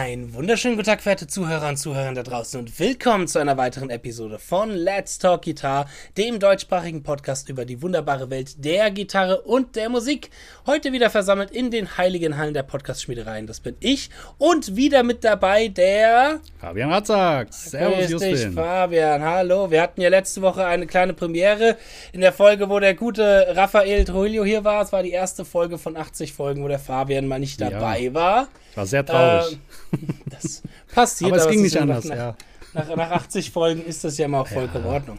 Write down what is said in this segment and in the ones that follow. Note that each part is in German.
Einen wunderschönen guten Tag, verehrte Zuhörer und Zuhörer da draußen und willkommen zu einer weiteren Episode von Let's Talk Guitar, dem deutschsprachigen Podcast über die wunderbare Welt der Gitarre und der Musik. Heute wieder versammelt in den heiligen Hallen der Podcast-Schmiedereien. Das bin ich und wieder mit dabei der Fabian Ratzak. Servus, Grüß dich, Fabian. Hallo. Wir hatten ja letzte Woche eine kleine Premiere in der Folge, wo der gute Raphael Trujillo hier war. Es war die erste Folge von 80 Folgen, wo der Fabian mal nicht dabei ja. war. War sehr traurig. Äh, das passiert. aber es ging nicht anders, nach, ja. Nach, nach, 80 Folgen ist das ja mal auch vollkommen ja. in Ordnung.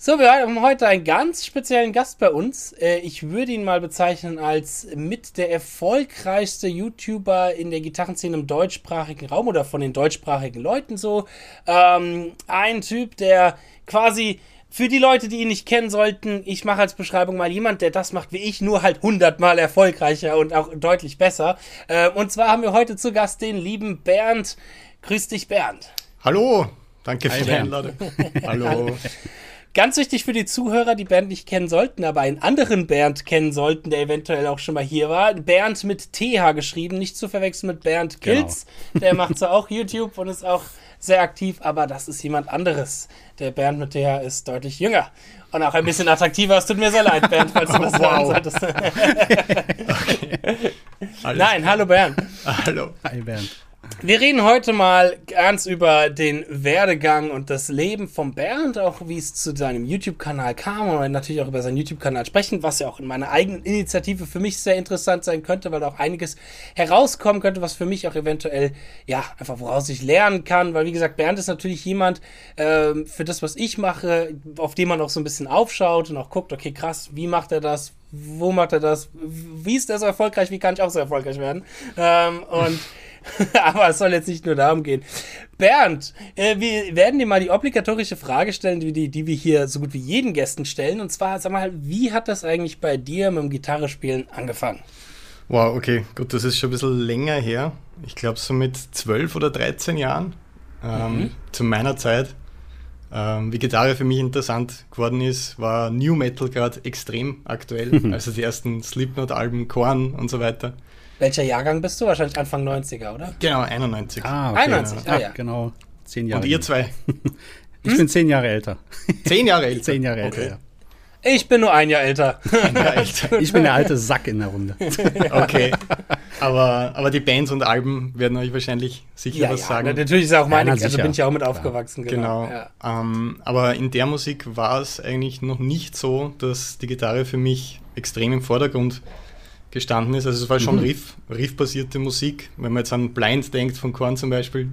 So, wir haben heute einen ganz speziellen Gast bei uns. Äh, ich würde ihn mal bezeichnen als mit der erfolgreichste YouTuber in der Gitarrenszene im deutschsprachigen Raum oder von den deutschsprachigen Leuten so. Ähm, ein Typ, der quasi für die Leute, die ihn nicht kennen sollten, ich mache als Beschreibung mal jemand, der das macht wie ich, nur halt hundertmal erfolgreicher und auch deutlich besser. Äh, und zwar haben wir heute zu Gast den lieben Bernd. Grüß dich, Bernd. Hallo, danke für die Einladung. Hallo. Ganz wichtig für die Zuhörer, die Bernd nicht kennen sollten, aber einen anderen Bernd kennen sollten, der eventuell auch schon mal hier war. Bernd mit TH geschrieben, nicht zu verwechseln mit Bernd Kilz. Genau. Der macht zwar auch YouTube und ist auch sehr aktiv, aber das ist jemand anderes. Der Bernd mit TH ist deutlich jünger und auch ein bisschen attraktiver. Es tut mir sehr leid, Bernd, falls du das oh, wow. solltest. okay. Nein, hallo Bernd. Hallo. Hi Bernd. Wir reden heute mal ganz über den Werdegang und das Leben von Bernd, auch wie es zu seinem YouTube-Kanal kam. Und natürlich auch über seinen YouTube-Kanal sprechen, was ja auch in meiner eigenen Initiative für mich sehr interessant sein könnte, weil auch einiges herauskommen könnte, was für mich auch eventuell, ja, einfach woraus ich lernen kann, weil wie gesagt, Bernd ist natürlich jemand äh, für das, was ich mache, auf dem man auch so ein bisschen aufschaut und auch guckt, okay, krass, wie macht er das, wo macht er das, wie ist er so erfolgreich, wie kann ich auch so erfolgreich werden? Ähm, und Aber es soll jetzt nicht nur darum gehen. Bernd, äh, wir werden dir mal die obligatorische Frage stellen, die, die, wir hier so gut wie jeden Gästen stellen. Und zwar, sag mal, wie hat das eigentlich bei dir mit dem Gitarrespielen angefangen? Wow, okay, gut, das ist schon ein bisschen länger her. Ich glaube, so mit 12 oder 13 Jahren. Ähm, mhm. Zu meiner Zeit. Ähm, wie Gitarre für mich interessant geworden ist, war New Metal gerade extrem aktuell. also die ersten Slipknot-Alben, Korn und so weiter. Welcher Jahrgang bist du? Wahrscheinlich Anfang 90er, oder? Genau, 91. Ah, okay. 91, ah, ja. genau. Zehn Jahre. Und ihr zwei? ich hm? bin zehn Jahre älter. Zehn Jahre älter? Zehn Jahre älter, okay. ja. Ich bin nur ein Jahr älter. Ein Jahr älter. ich bin der alte Sack in der Runde. Okay. Aber, aber die Bands und Alben werden euch wahrscheinlich sicher ja, was ja, sagen. Natürlich ist auch meine, ja, also bin ich auch mit aufgewachsen. Genau. genau. Ähm, aber in der Musik war es eigentlich noch nicht so, dass die Gitarre für mich extrem im Vordergrund gestanden ist. Also es war schon mhm. Riff, Riff-basierte Musik. Wenn man jetzt an Blind denkt, von Korn zum Beispiel,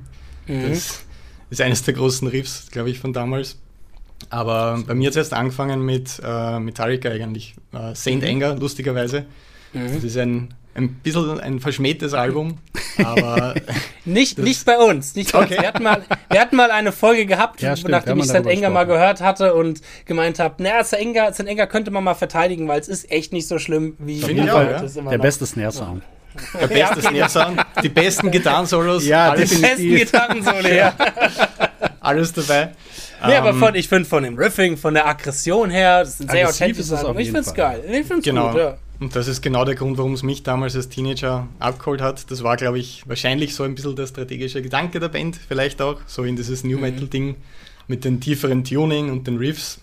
mhm. das ist eines der großen Riffs, glaube ich, von damals. Aber bei mir hat es erst angefangen mit äh, Metallica eigentlich. Äh, Saint mhm. Anger, lustigerweise. Mhm. Das ist ein, ein bisschen ein verschmähtes Album, aber. nicht, nicht bei uns. Nicht bei okay. uns. Wir, hatten mal, wir hatten mal eine Folge gehabt, ja, stimmt, nachdem ich St. Enger mal gehört hatte und gemeint habe, naja, St. Enger, St. Enger könnte man mal verteidigen, weil es ist echt nicht so schlimm, wie Auf jeden Fall, ja. Der beste Snare-Sound. Der beste okay. Snare-Sound, die besten Gitarrensolos. Ja, alles die besten Gitarrensolos, ja. alles dabei. Nee, aber ähm, von, ich finde von dem Riffing, von der Aggression her, das ist ein sehr authentisches Album. Ich finde es geil. Ich finde es genau. gut, ja. Und das ist genau der Grund, warum es mich damals als Teenager abgeholt hat. Das war, glaube ich, wahrscheinlich so ein bisschen der strategische Gedanke der Band, vielleicht auch, so in dieses New mhm. Metal-Ding mhm. mit den tieferen Tuning und den Riffs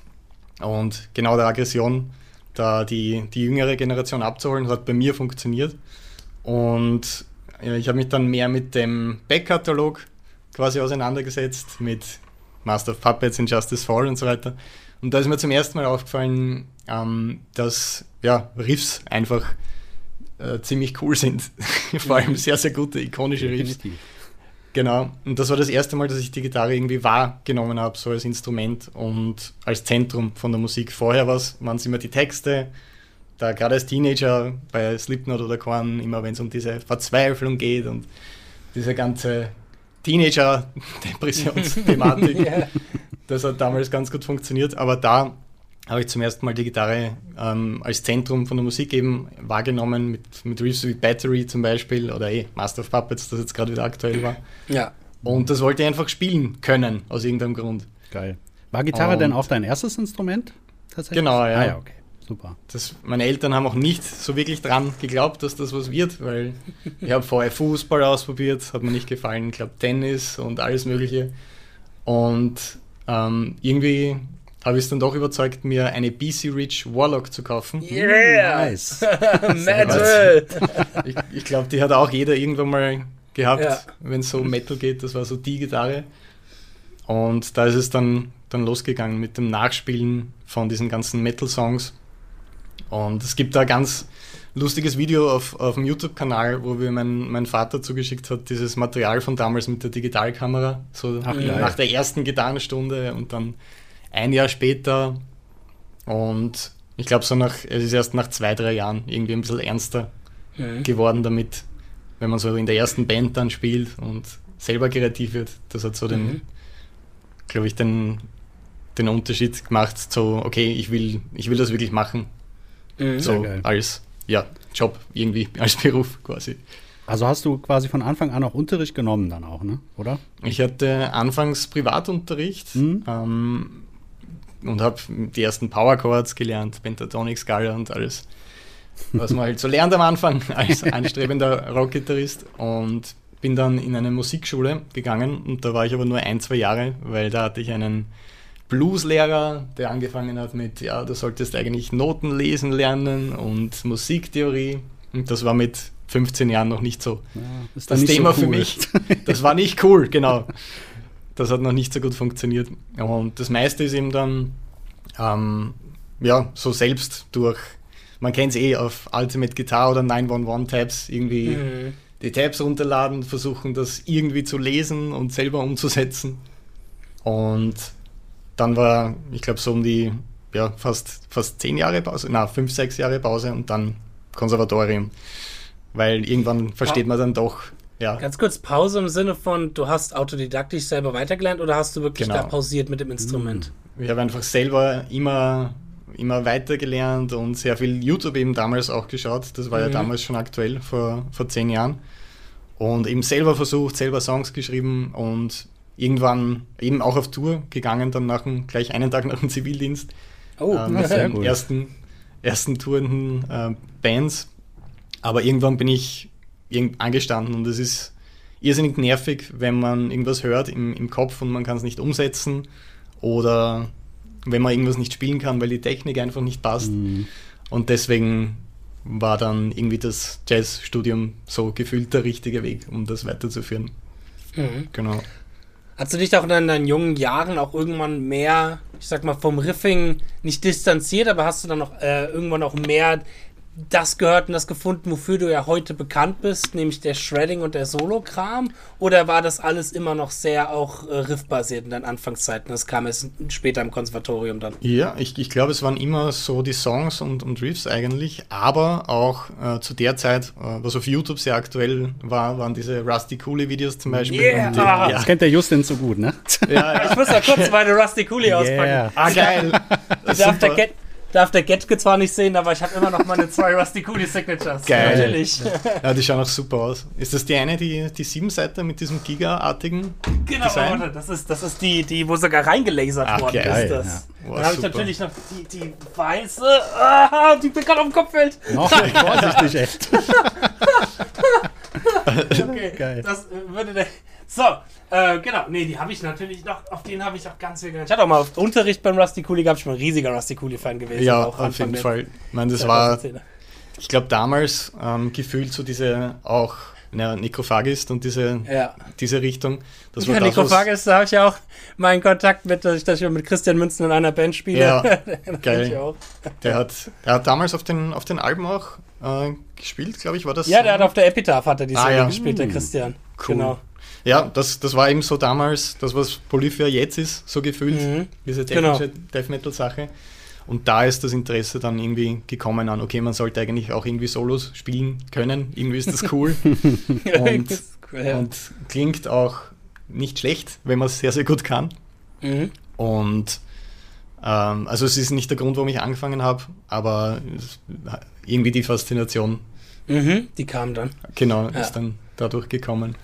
und genau der Aggression, da die, die jüngere Generation abzuholen, hat bei mir funktioniert. Und ich habe mich dann mehr mit dem Backkatalog quasi auseinandergesetzt, mit Master of Puppets, Injustice Fall und so weiter. Und da ist mir zum ersten Mal aufgefallen, ähm, dass ja, Riffs einfach äh, ziemlich cool sind. Vor allem sehr, sehr gute, ikonische Riffs. Definitiv. Genau, und das war das erste Mal, dass ich die Gitarre irgendwie wahrgenommen habe, so als Instrument und als Zentrum von der Musik. Vorher waren es immer die Texte, da gerade als Teenager bei Slipknot oder Korn, immer wenn es um diese Verzweiflung geht und diese ganze Teenager-Depressionsthematik. yeah. Das hat damals ganz gut funktioniert, aber da habe ich zum ersten Mal die Gitarre ähm, als Zentrum von der Musik eben wahrgenommen, mit, mit Reeves with Battery zum Beispiel oder eh Master of Puppets, das jetzt gerade wieder aktuell war. Ja. Und das wollte ich einfach spielen können, aus irgendeinem Grund. Geil. War Gitarre Und denn auch dein erstes Instrument? Tatsächlich? Genau, ja. Ah, ja okay. Super. Das, meine Eltern haben auch nicht so wirklich dran geglaubt, dass das was wird, weil ich habe vorher Fußball ausprobiert, hat mir nicht gefallen, ich glaube Tennis und alles Mögliche. Und ähm, irgendwie habe ich es dann doch überzeugt, mir eine BC Rich Warlock zu kaufen. Yeah! Nice! Metal! ich, ich glaube, die hat auch jeder irgendwann mal gehabt, ja. wenn es so Metal geht. Das war so die Gitarre. Und da ist es dann, dann losgegangen mit dem Nachspielen von diesen ganzen Metal-Songs. Und es gibt da ganz lustiges Video auf, auf dem YouTube-Kanal, wo mir mein, mein Vater zugeschickt hat, dieses Material von damals mit der Digitalkamera, so Ach, nach der ersten Gitarrenstunde und dann ein Jahr später. Und ich glaube, so nach, es ist erst nach zwei, drei Jahren irgendwie ein bisschen ernster mhm. geworden damit, wenn man so in der ersten Band dann spielt und selber kreativ wird. Das hat so den, mhm. glaube ich, den, den Unterschied gemacht, so, okay, ich will, ich will das wirklich machen. Mhm. So als ja, Job irgendwie, als Beruf quasi. Also hast du quasi von Anfang an auch Unterricht genommen dann auch, ne? oder? Ich hatte anfangs Privatunterricht mhm. ähm, und habe die ersten Power Chords gelernt, Pentatonic, Skala und alles, was man halt so lernt am Anfang als anstrebender Rockgitarrist und bin dann in eine Musikschule gegangen und da war ich aber nur ein, zwei Jahre, weil da hatte ich einen Blueslehrer, der angefangen hat mit, ja, du solltest eigentlich Noten lesen lernen und Musiktheorie. Und das war mit 15 Jahren noch nicht so ja, das, das Thema so cool. für mich. Das war nicht cool, genau. Das hat noch nicht so gut funktioniert. Und das meiste ist eben dann, ähm, ja, so selbst durch, man kennt es eh auf Ultimate Guitar oder 911 Tabs, irgendwie mhm. die Tabs runterladen, versuchen das irgendwie zu lesen und selber umzusetzen. Und dann war, ich glaube, so um die ja, fast, fast zehn Jahre Pause, na, fünf, sechs Jahre Pause und dann Konservatorium. Weil irgendwann versteht man dann doch, ja. Ganz kurz, Pause im Sinne von, du hast autodidaktisch selber weitergelernt oder hast du wirklich genau. da pausiert mit dem Instrument? Ich habe einfach selber immer, immer weitergelernt und sehr viel YouTube eben damals auch geschaut. Das war mhm. ja damals schon aktuell, vor, vor zehn Jahren. Und eben selber versucht, selber Songs geschrieben und irgendwann eben auch auf Tour gegangen, dann nach dem, gleich einen Tag nach dem Zivildienst. Oh, äh, mit sehr gut. ersten, ersten tourenden äh, Bands. Aber irgendwann bin ich angestanden und es ist irrsinnig nervig, wenn man irgendwas hört im, im Kopf und man kann es nicht umsetzen oder wenn man irgendwas nicht spielen kann, weil die Technik einfach nicht passt. Mhm. Und deswegen war dann irgendwie das Jazzstudium so gefühlt der richtige Weg, um das weiterzuführen. Mhm. Genau. Hast du dich auch in deinen jungen Jahren auch irgendwann mehr, ich sag mal, vom Riffing nicht distanziert, aber hast du dann noch äh, irgendwann auch mehr das gehört und das gefunden, wofür du ja heute bekannt bist, nämlich der Shredding und der Solo-Kram? Oder war das alles immer noch sehr auch äh, riffbasiert in deinen Anfangszeiten? Das kam erst später im Konservatorium dann. Ja, ich, ich glaube, es waren immer so die Songs und, und Riffs eigentlich, aber auch äh, zu der Zeit, äh, was auf YouTube sehr aktuell war, waren diese Rusty Cooley-Videos zum Beispiel. Yeah. Die, ja. Das kennt der Justin so gut, ne? Ja, ja. Ich muss mal kurz meine Rusty Cooley yeah. auspacken. Ah, geil. Darf der, darf der Getke zwar nicht sehen, aber ich habe immer noch meine zwei Rusty Cooley Signatures. Geil. Natürlich. Ja, die schauen auch super aus. Ist das die eine, die, die Siebenseiter mit diesem Giga-artigen Genau, Design? Das ist, das ist die, die, wo sogar reingelasert Ach, worden geil. ist. Das. Ja. Boah, Dann habe ich natürlich noch die, die weiße, ah, die mir gerade auf dem Kopf fällt. Noch vorsichtig, echt. okay, geil. Das würde der so, äh, genau. Nee, die habe ich natürlich noch, auf den habe ich auch ganz viel gelernt. Ich hatte auch mal Unterricht beim Rusty Cooley gehabt, ich bin ein riesiger Rusty Cooley-Fan gewesen. Ja, auf jeden Fall. Ich meine, das war, ich glaube, damals ähm, gefühlt so diese auch ja, Necrophagist und diese, ja. diese Richtung. Das ja, Necrophagist, da habe ich ja auch meinen Kontakt mit, dass ich, ich mit Christian Münzen in einer Band spiele. Ja, geil. Der hat, der hat damals auf den, auf den Alben auch äh, gespielt, glaube ich, war das? Ja, der hat auf der Epitaph hat er die ah, ja. gespielt, der hm. Christian. Cool. Genau. Ja, das, das war eben so damals, das was Polyphia jetzt ist, so gefühlt, mhm. diese technische genau. Death Metal Sache. Und da ist das Interesse dann irgendwie gekommen an, okay, man sollte eigentlich auch irgendwie Solos spielen können, irgendwie ist das cool. und, ja. und, klingt auch nicht schlecht, wenn man es sehr, sehr gut kann. Mhm. Und ähm, also es ist nicht der Grund, warum ich angefangen habe, aber irgendwie die Faszination. Mhm, die kam dann. Genau, ja. ist dann dadurch gekommen.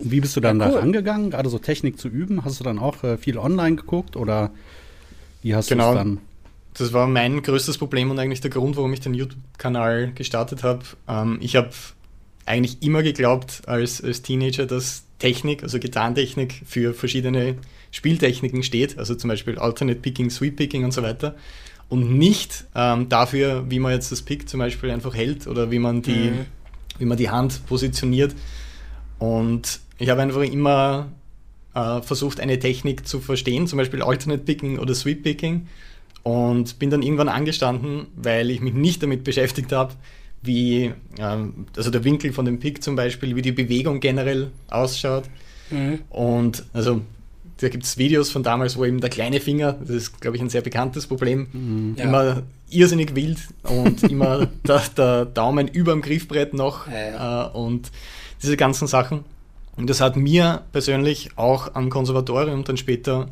Wie bist du dann ja, cool. da rangegangen, gerade so Technik zu üben? Hast du dann auch äh, viel online geguckt oder wie hast genau. du es dann? das war mein größtes Problem und eigentlich der Grund, warum ich den YouTube-Kanal gestartet habe. Ähm, ich habe eigentlich immer geglaubt als, als Teenager, dass Technik, also Gitarrentechnik für verschiedene Spieltechniken steht, also zum Beispiel Alternate Picking, Sweep Picking und so weiter. Und nicht ähm, dafür, wie man jetzt das Pick zum Beispiel einfach hält oder wie man die, mhm. wie man die Hand positioniert. Und ich habe einfach immer äh, versucht, eine Technik zu verstehen, zum Beispiel Alternate Picking oder Sweep Picking. Und bin dann irgendwann angestanden, weil ich mich nicht damit beschäftigt habe, wie, ähm, also der Winkel von dem Pick zum Beispiel, wie die Bewegung generell ausschaut. Mhm. Und also da gibt es Videos von damals, wo eben der kleine Finger, das ist, glaube ich, ein sehr bekanntes Problem, mhm. immer ja. irrsinnig wild und immer der, der, Daumen über dem Griffbrett noch ja, ja. Äh, und diese ganzen Sachen. Und das hat mir persönlich auch am Konservatorium dann später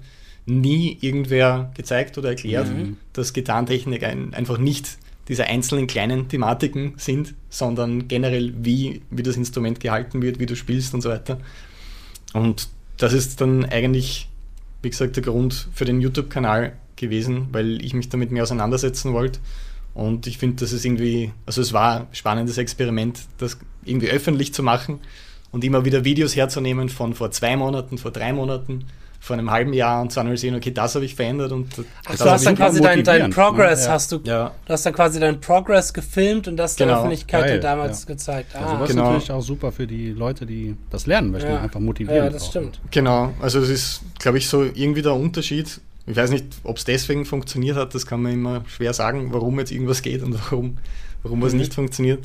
nie irgendwer gezeigt oder erklärt, mhm. dass Gitarrentechnik ein, einfach nicht diese einzelnen kleinen Thematiken sind, sondern generell, wie, wie das Instrument gehalten wird, wie du spielst und so weiter. Und das ist dann eigentlich, wie gesagt, der Grund für den YouTube-Kanal gewesen, weil ich mich damit mehr auseinandersetzen wollte. Und ich finde, das ist irgendwie, also es war ein spannendes Experiment, das irgendwie öffentlich zu machen und immer wieder Videos herzunehmen von vor zwei Monaten, vor drei Monaten vor einem halben Jahr und mal sehen, okay, das habe ich verändert und Ach, du hast dann quasi deinen dein Progress, ne? hast du, ja. du hast dann quasi deinen Progress gefilmt und das genau. der Öffentlichkeit Geil, damals ja. gezeigt. Ah. Also das genau. ist natürlich auch super für die Leute, die das lernen möchten, ja. einfach motivieren. Ja, das auch. stimmt. Genau, also das ist, glaube ich, so irgendwie der Unterschied. Ich weiß nicht, ob es deswegen funktioniert hat, das kann man immer schwer sagen, warum jetzt irgendwas geht und warum, warum was mhm. nicht funktioniert.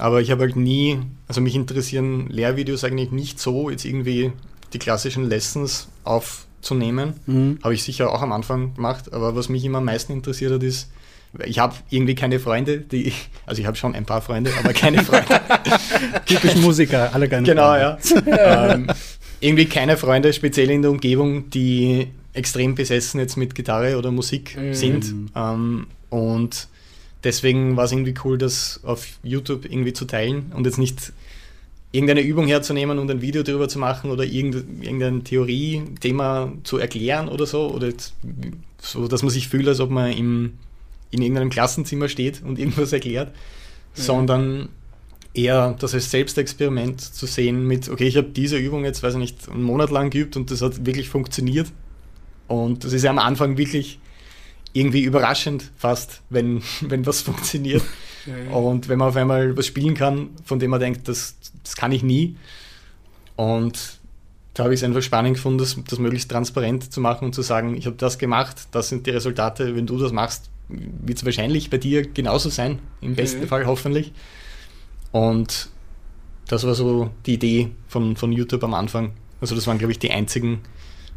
Aber ich habe halt nie, also mich interessieren Lehrvideos eigentlich nicht so, jetzt irgendwie die klassischen Lessons aufzunehmen. Mhm. Habe ich sicher auch am Anfang gemacht, aber was mich immer am meisten interessiert hat, ist, ich habe irgendwie keine Freunde, die, also ich habe schon ein paar Freunde, aber keine Freunde. Typisch Musiker, alle keine genau, Freunde. Ja. ähm, irgendwie keine Freunde, speziell in der Umgebung, die extrem besessen jetzt mit Gitarre oder Musik mhm. sind. Ähm, und deswegen war es irgendwie cool, das auf YouTube irgendwie zu teilen und jetzt nicht irgendeine Übung herzunehmen und ein Video darüber zu machen oder irgendein Theorie-Thema zu erklären oder so, oder so, dass man sich fühlt, als ob man im, in irgendeinem Klassenzimmer steht und irgendwas erklärt, ja. sondern eher das als Selbstexperiment zu sehen mit, okay, ich habe diese Übung jetzt, weiß ich nicht, einen Monat lang geübt und das hat wirklich funktioniert. Und das ist ja am Anfang wirklich irgendwie überraschend fast, wenn, wenn was funktioniert. Ja. Und wenn man auf einmal was spielen kann, von dem man denkt, das, das kann ich nie. Und da habe ich es einfach spannend gefunden, das, das möglichst transparent zu machen und zu sagen, ich habe das gemacht, das sind die Resultate, wenn du das machst, wird es wahrscheinlich bei dir genauso sein, im besten mhm. Fall hoffentlich. Und das war so die Idee von, von YouTube am Anfang. Also das waren, glaube ich, die einzigen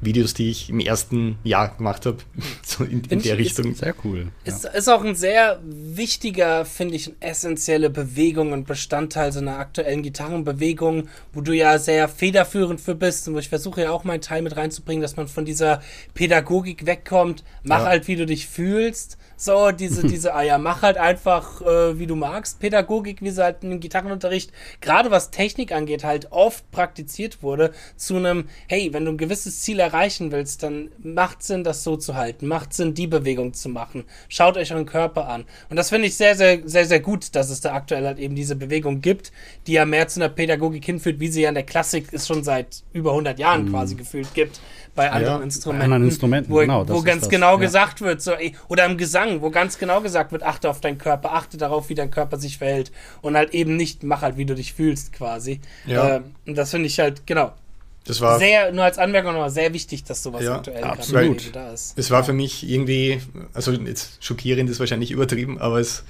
Videos, die ich im ersten Jahr gemacht habe, so in, in der Richtung. Ist, sehr cool. Ist, ja. ist auch ein sehr wichtiger, finde ich, essentielle Bewegung und Bestandteil so einer aktuellen Gitarrenbewegung, wo du ja sehr federführend für bist und wo ich versuche ja auch meinen Teil mit reinzubringen, dass man von dieser Pädagogik wegkommt. Mach ja. halt, wie du dich fühlst so, diese, diese, ah ja, mach halt einfach, äh, wie du magst. Pädagogik, wie sie halt im Gitarrenunterricht, gerade was Technik angeht, halt oft praktiziert wurde, zu einem, hey, wenn du ein gewisses Ziel erreichen willst, dann macht Sinn, das so zu halten. Macht Sinn, die Bewegung zu machen. Schaut euch euren Körper an. Und das finde ich sehr, sehr, sehr, sehr gut, dass es da aktuell halt eben diese Bewegung gibt, die ja mehr zu einer Pädagogik hinführt, wie sie ja in der Klassik es schon seit über 100 Jahren mhm. quasi gefühlt gibt bei anderen ja, Instrumenten. Anderen Instrumenten wo, genau, wo ganz genau ja. gesagt wird, so, oder im Gesang, wo ganz genau gesagt wird, achte auf deinen Körper, achte darauf, wie dein Körper sich verhält und halt eben nicht, mach halt, wie du dich fühlst quasi. Ja. Äh, und das finde ich halt, genau. Das war sehr, nur als Anmerkung nochmal sehr wichtig, dass sowas ja, aktuell absolut. da ist. Es war für mich irgendwie, also jetzt schockierend ist wahrscheinlich übertrieben, aber es ist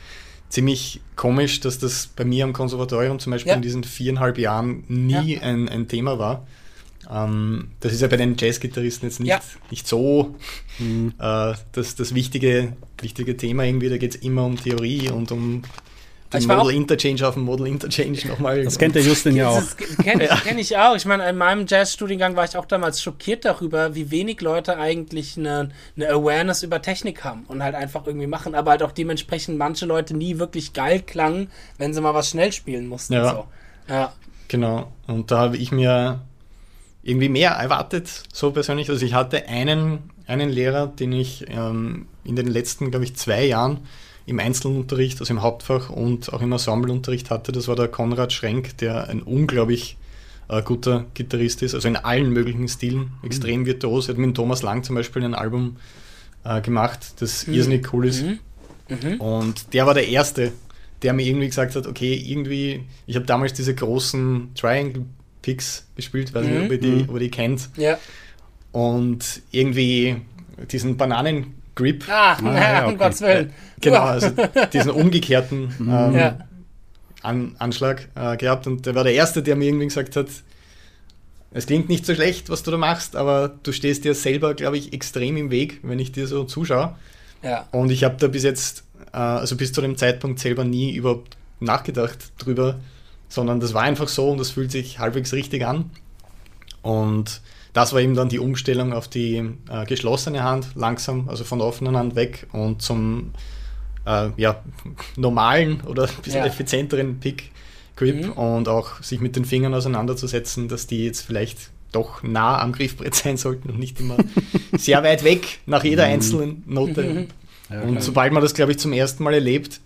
ziemlich komisch, dass das bei mir am Konservatorium zum Beispiel ja. in diesen viereinhalb Jahren nie ja. ein, ein Thema war. Ähm, das ist ja bei den Jazzgitarristen jetzt nicht, ja. nicht so mhm. äh, das, das wichtige, wichtige Thema irgendwie. Da geht es immer um Theorie und um den Model Interchange auf dem Model Interchange nochmal. Das kennt der Justin ja auch. Das kenne ja. kenn ich auch. Ich meine, in meinem Jazzstudiengang war ich auch damals schockiert darüber, wie wenig Leute eigentlich eine, eine Awareness über Technik haben und halt einfach irgendwie machen, aber halt auch dementsprechend manche Leute nie wirklich geil klangen, wenn sie mal was schnell spielen mussten. Ja. So. ja. Genau. Und da habe ich mir irgendwie mehr erwartet, so persönlich. Also ich hatte einen einen Lehrer, den ich ähm, in den letzten, glaube ich, zwei Jahren im Einzelunterricht, also im Hauptfach und auch im Ensembleunterricht hatte. Das war der Konrad Schrenk, der ein unglaublich äh, guter Gitarrist ist, also in allen möglichen Stilen, extrem mhm. virtuos. Er hat mit Thomas Lang zum Beispiel ein Album äh, gemacht, das mhm. irrsinnig cool ist. Mhm. mhm. Und der war der Erste, der mir irgendwie gesagt hat, okay, irgendwie, ich habe damals diese großen Triangle Picks gespielt, weiß nicht, ob ihr die, mhm. ob ihr die kennt. Ja. Und irgendwie diesen Bananen-Grip. Ah, ah ja, um okay. Gottes Willen. Genau, also diesen umgekehrten mhm. ähm, ja. An Anschlag äh, gehabt. Und der war der Erste, der mir irgendwie gesagt hat, es klingt nicht so schlecht, was du da machst, aber du stehst dir selber, glaube ich, extrem im Weg, wenn ich dir so zuschaue. Ja. Und ich habe da bis jetzt, äh, also bis zu dem Zeitpunkt selber nie überhaupt nachgedacht drüber, sondern das war einfach so und das fühlt sich halbwegs richtig an. Und das war eben dann die Umstellung auf die äh, geschlossene Hand, langsam, also von der offenen Hand weg und zum äh, ja, normalen oder ein bisschen ja. effizienteren Pick Grip mhm. und auch sich mit den Fingern auseinanderzusetzen, dass die jetzt vielleicht doch nah am Griffbrett sein sollten und nicht immer sehr weit weg nach jeder mhm. einzelnen Note. Mhm. Ja, und sobald man das, glaube ich, zum ersten Mal erlebt,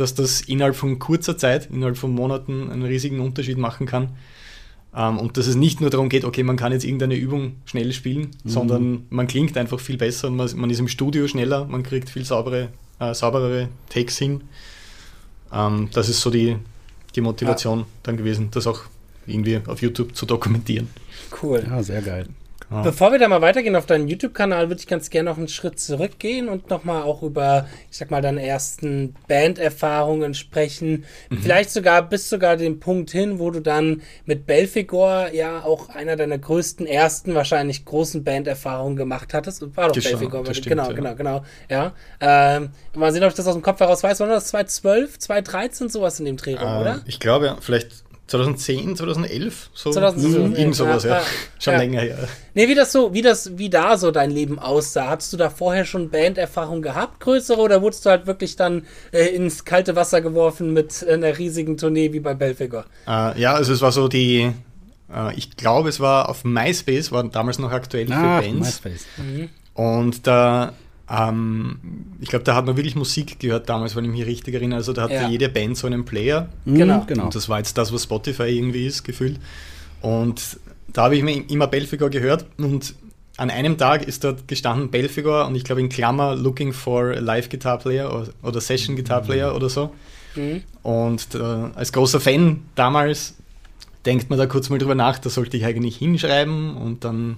dass das innerhalb von kurzer Zeit, innerhalb von Monaten einen riesigen Unterschied machen kann. Ähm, und dass es nicht nur darum geht, okay, man kann jetzt irgendeine Übung schnell spielen, mhm. sondern man klingt einfach viel besser und man, man, ist im Studio schneller, man kriegt viel saubere, äh, sauberere Takes hin. Ähm, das ist so die, die Motivation ja. dann gewesen, das auch irgendwie auf YouTube zu dokumentieren. Cool. Ja, sehr geil. Ja. Bevor wir da mal weitergehen auf deinen YouTube-Kanal, würde ich ganz gerne noch einen Schritt zurückgehen und nochmal auch über, ich sag mal, deine ersten Banderfahrungen sprechen. Mhm. Vielleicht sogar bis sogar den Punkt hin, wo du dann mit Belfigor ja auch einer deiner größten, ersten, wahrscheinlich großen Banderfahrungen gemacht hattest. War doch Belfigor. Stimmt, genau, ja. genau, genau, ja. Ähm, mal sehen, ob ich das aus dem Kopf heraus weiß. War das 2012, 2013, sowas in dem Dreh, äh, oder? Ich glaube, ja. Vielleicht 2010, 2011, so 2010, irgend sowas, ja. ja. Schon ja. länger her. Nee, wie das so, wie das, wie da so dein Leben aussah. Hattest du da vorher schon Banderfahrung gehabt, größere, oder wurdest du halt wirklich dann äh, ins kalte Wasser geworfen mit einer riesigen Tournee wie bei Belfigur? Äh, ja, also es war so die, äh, ich glaube, es war auf MySpace, war damals noch aktuell ah, für Bands. MySpace. Mhm. Und da ähm, ich glaube, da hat man wirklich Musik gehört damals, wenn ich mich richtig erinnere. Also da hatte ja. jede Band so einen Player. Mhm, genau. genau. Und das war jetzt das, was Spotify irgendwie ist, gefühlt. Und da habe ich mir immer Belfigor gehört und an einem Tag ist dort gestanden Belfigor und ich glaube in Klammer Looking for a Live Guitar Player oder, oder Session Guitar Player mhm. oder so. Mhm. Und äh, als großer Fan damals denkt man da kurz mal drüber nach, da sollte ich eigentlich hinschreiben und dann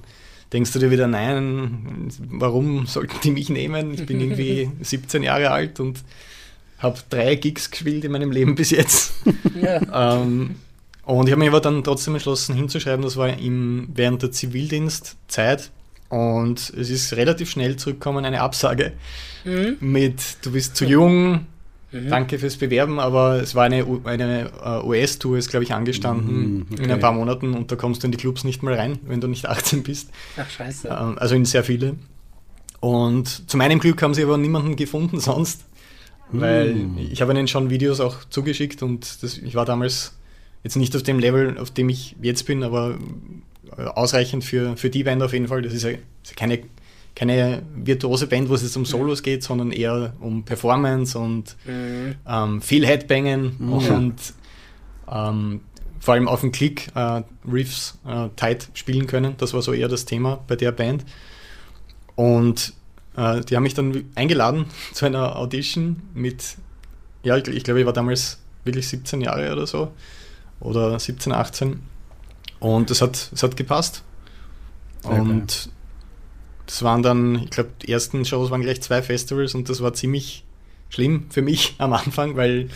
denkst du dir wieder, nein, warum sollten die mich nehmen? Ich bin irgendwie 17 Jahre alt und habe drei Gigs gespielt in meinem Leben bis jetzt. Ja. ähm, und ich habe mich aber dann trotzdem entschlossen hinzuschreiben, das war im, während der Zivildienstzeit. Und es ist relativ schnell zurückgekommen, eine Absage mhm. mit, du bist zu jung, Mhm. Danke fürs Bewerben, aber es war eine, eine uh, US-Tour, ist glaube ich angestanden mhm, okay. in ein paar Monaten und da kommst du in die Clubs nicht mal rein, wenn du nicht 18 bist. Ach scheiße. Uh, also in sehr viele. Und zu meinem Glück haben sie aber niemanden gefunden sonst, weil mhm. ich habe ihnen schon Videos auch zugeschickt und das, ich war damals jetzt nicht auf dem Level, auf dem ich jetzt bin, aber äh, ausreichend für, für die Band auf jeden Fall. Das ist ja keine keine virtuose Band, wo es jetzt um Solos geht, sondern eher um Performance und mhm. ähm, viel Headbangen mhm. und ähm, vor allem auf den Klick äh, Riffs äh, tight spielen können. Das war so eher das Thema bei der Band. Und äh, die haben mich dann eingeladen zu einer Audition mit, ja, ich, ich glaube, ich war damals wirklich 17 Jahre oder so. Oder 17, 18. Und es hat, es hat gepasst. Sehr und geil. Das waren dann, ich glaube, die ersten Shows waren gleich zwei Festivals und das war ziemlich schlimm für mich am Anfang, weil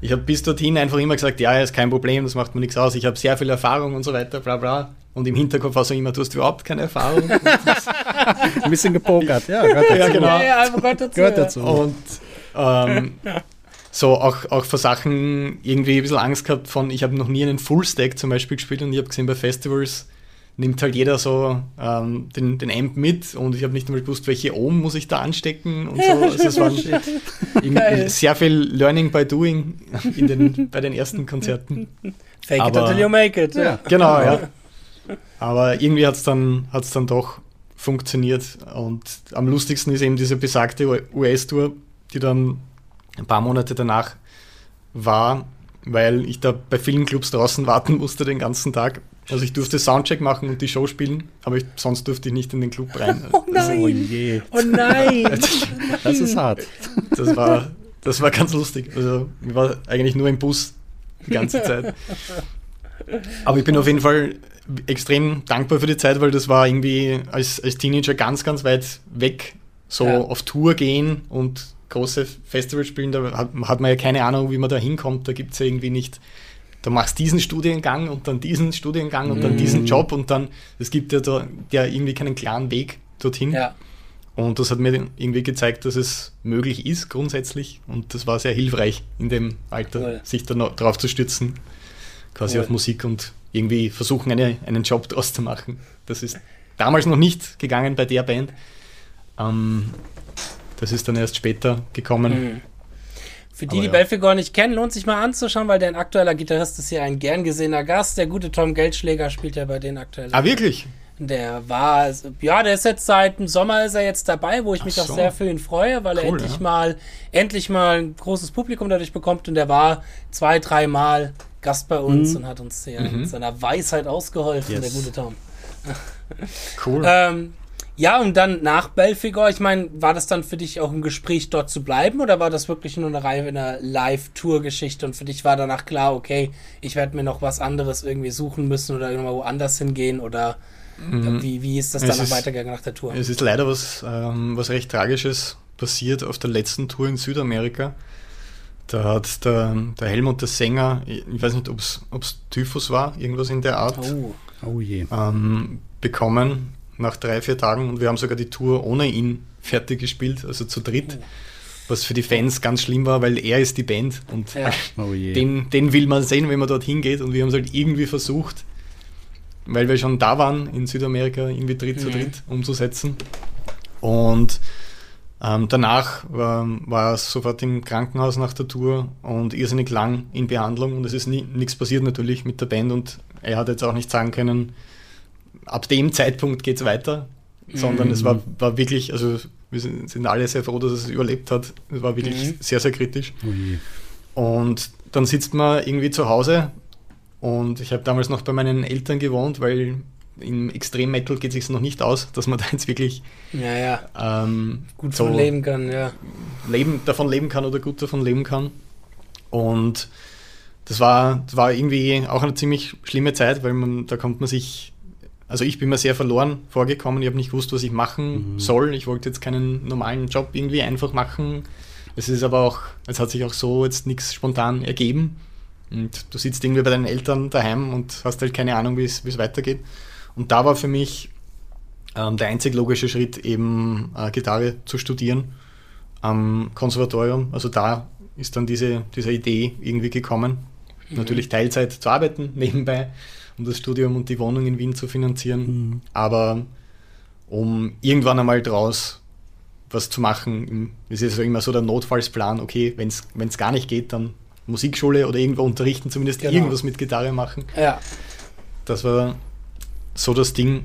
ich habe bis dorthin einfach immer gesagt, ja, ist kein Problem, das macht mir nichts aus, ich habe sehr viel Erfahrung und so weiter, bla bla. Und im Hinterkopf war so immer, du hast überhaupt keine Erfahrung. Ein bisschen gepokert, ja, gehört dazu. Ja, genau. Ja, gehört dazu. Gehört dazu. Und ähm, so auch, auch vor Sachen irgendwie ein bisschen Angst gehabt von, ich habe noch nie einen Full-Stack zum Beispiel gespielt und ich habe gesehen bei Festivals, nimmt halt jeder so ähm, den, den Amp mit und ich habe nicht einmal gewusst, welche Ohm muss ich da anstecken und so. Also es war sehr viel Learning by Doing in den, bei den ersten Konzerten. Fake Aber, it until you make it. Ja. Genau, ja. Aber irgendwie hat es dann, hat's dann doch funktioniert. Und am lustigsten ist eben diese besagte US-Tour, die dann ein paar Monate danach war, weil ich da bei vielen Clubs draußen warten musste den ganzen Tag. Also ich durfte Soundcheck machen und die Show spielen, aber ich, sonst durfte ich nicht in den Club rein. Oh nein! Oh je. Oh nein! Das ist hart. Das war, das war ganz lustig. Also ich war eigentlich nur im Bus die ganze Zeit. Aber ich bin auf jeden Fall extrem dankbar für die Zeit, weil das war irgendwie als, als Teenager ganz, ganz weit weg. So Ja. auf Tour gehen und große Festivals spielen, da hat, hat man ja keine Ahnung, wie man da hinkommt. Da gibt es ja irgendwie nicht. Da machst diesen Studiengang und dann diesen Studiengang und dann diesen Job und dann, es gibt ja da ja irgendwie keinen klaren Weg dorthin. Ja, Und das hat mir irgendwie gezeigt, dass es möglich ist grundsätzlich. Und das war sehr hilfreich in dem Alter, Cool. sich da noch drauf zu stürzen, quasi Cool. auf Musik und irgendwie versuchen, eine, einen Job draus zu machen. Das ist damals noch nicht gegangen bei der Band. Ähm, das ist dann erst später gekommen. Mhm. Für die, Aber die ja. Belfigur nicht kennen, lohnt sich mal anzuschauen, weil dein aktueller Gitarrist ist hier ein gern gesehener Gast. Der gute Tom Geldschläger spielt ja bei denen aktuell. Ah, wirklich? Der war, ja, der ist jetzt seit dem Sommer ist er jetzt dabei, wo ich mich Ach auch so. sehr für ihn freue, weil er Cool, endlich ja. mal, endlich mal ein großes Publikum dadurch bekommt und der war zwei, dreimal Gast bei uns und hat uns hier Mhm. mit seiner Weisheit ausgeholfen, Yes. der gute Tom. Cool. Ähm, ja, und dann nach Belfigor, ich meine, war das dann für dich auch ein Gespräch, dort zu bleiben oder war das wirklich nur eine Reihe eine Live-Tour-Geschichte und für dich war danach klar, okay, ich werde mir noch was anderes irgendwie suchen müssen oder irgendwo woanders hingehen oder äh, wie, wie ist das Mhm. Es dann noch ist- weitergegangen nach der Tour? Es ist leider was, ähm, was recht Tragisches passiert auf der letzten Tour in Südamerika. Da hat der, der Helmut, der Sänger, ich ich weiß nicht, ob es Typhus war, irgendwas in der Art, Oh, Oh je. ähm, bekommen nach drei, vier Tagen und wir haben sogar die Tour ohne ihn fertig gespielt, also zu dritt, was für die Fans ganz schlimm war, weil er ist die Band und ja. Oh je. den, den will man sehen, wenn man dorthin geht und wir haben es halt irgendwie versucht, weil wir schon da waren in Südamerika, irgendwie dritt zu Mhm. dritt umzusetzen. Und ähm, danach ähm, war es sofort im Krankenhaus nach der Tour und irrsinnig lang in Behandlung und es ist nichts passiert natürlich mit der Band und er hat jetzt auch nicht sagen können, ab dem Zeitpunkt geht es weiter, sondern es war, war wirklich, also wir sind, sind alle sehr froh, dass es überlebt hat. Es war wirklich Mhm. sehr, sehr kritisch. Oh je. Und dann sitzt man irgendwie zu Hause und ich habe damals noch bei meinen Eltern gewohnt, weil im Extrem-Metal geht es sich noch nicht aus, dass man da jetzt wirklich ja, ja, ähm, gut so leben kann, ja. leben, davon leben kann oder gut davon leben kann. Und das war, das war irgendwie auch eine ziemlich schlimme Zeit, weil man, da kommt man sich, also ich bin mir sehr verloren vorgekommen, ich habe nicht gewusst, was ich machen soll. Ich wollte jetzt keinen normalen Job irgendwie einfach machen. Es ist aber auch, es hat sich auch so jetzt nichts spontan ergeben. Und du sitzt irgendwie bei deinen Eltern daheim und hast halt keine Ahnung, wie es weitergeht. Und da war für mich ähm, der einzig logische Schritt, eben äh, Gitarre zu studieren am Konservatorium. Also da ist dann diese, diese Idee irgendwie gekommen. Natürlich Teilzeit zu arbeiten nebenbei, um das Studium und die Wohnung in Wien zu finanzieren. Aber um irgendwann einmal draus was zu machen, es ist immer so der Notfallsplan, okay, wenn es gar nicht geht, dann Musikschule oder irgendwo unterrichten, zumindest Genau. irgendwas mit Gitarre machen. Ja, Das war so das Ding.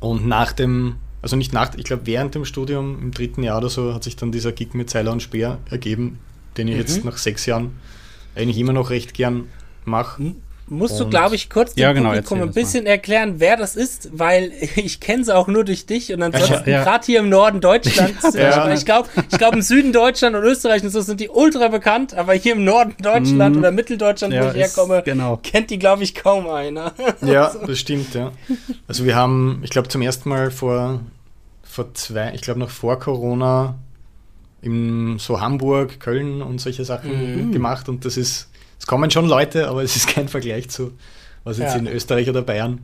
Und nach dem, also nicht nach, ich glaube während dem Studium, im dritten Jahr oder so, hat sich dann dieser Gig mit Seiler und Speer ergeben, den ich Mhm. jetzt nach sechs Jahren eigentlich immer noch recht gern mache. Musst du, glaube ich, kurz dem Ja, genau, Publikum ein bisschen erklären, wer das ist, weil ich kenne sie auch nur durch dich und ansonsten Ja. gerade hier im Norden Deutschlands, Ja. äh, ich glaube, ich glaub, im Süden Deutschland und Österreich und so sind die ultra bekannt, aber hier im Norden Deutschland Mhm. oder Mitteldeutschland, Ja, wo ich ist- herkomme, genau. kennt die, glaube ich, kaum einer. Ja, das stimmt, ja. Also wir haben, ich glaube zum ersten Mal vor, vor zwei, ich glaube noch vor Corona in so Hamburg, Köln und solche Sachen Mhm. gemacht und das ist, es kommen schon Leute, aber es ist kein Vergleich zu, was jetzt Ja. in Österreich oder Bayern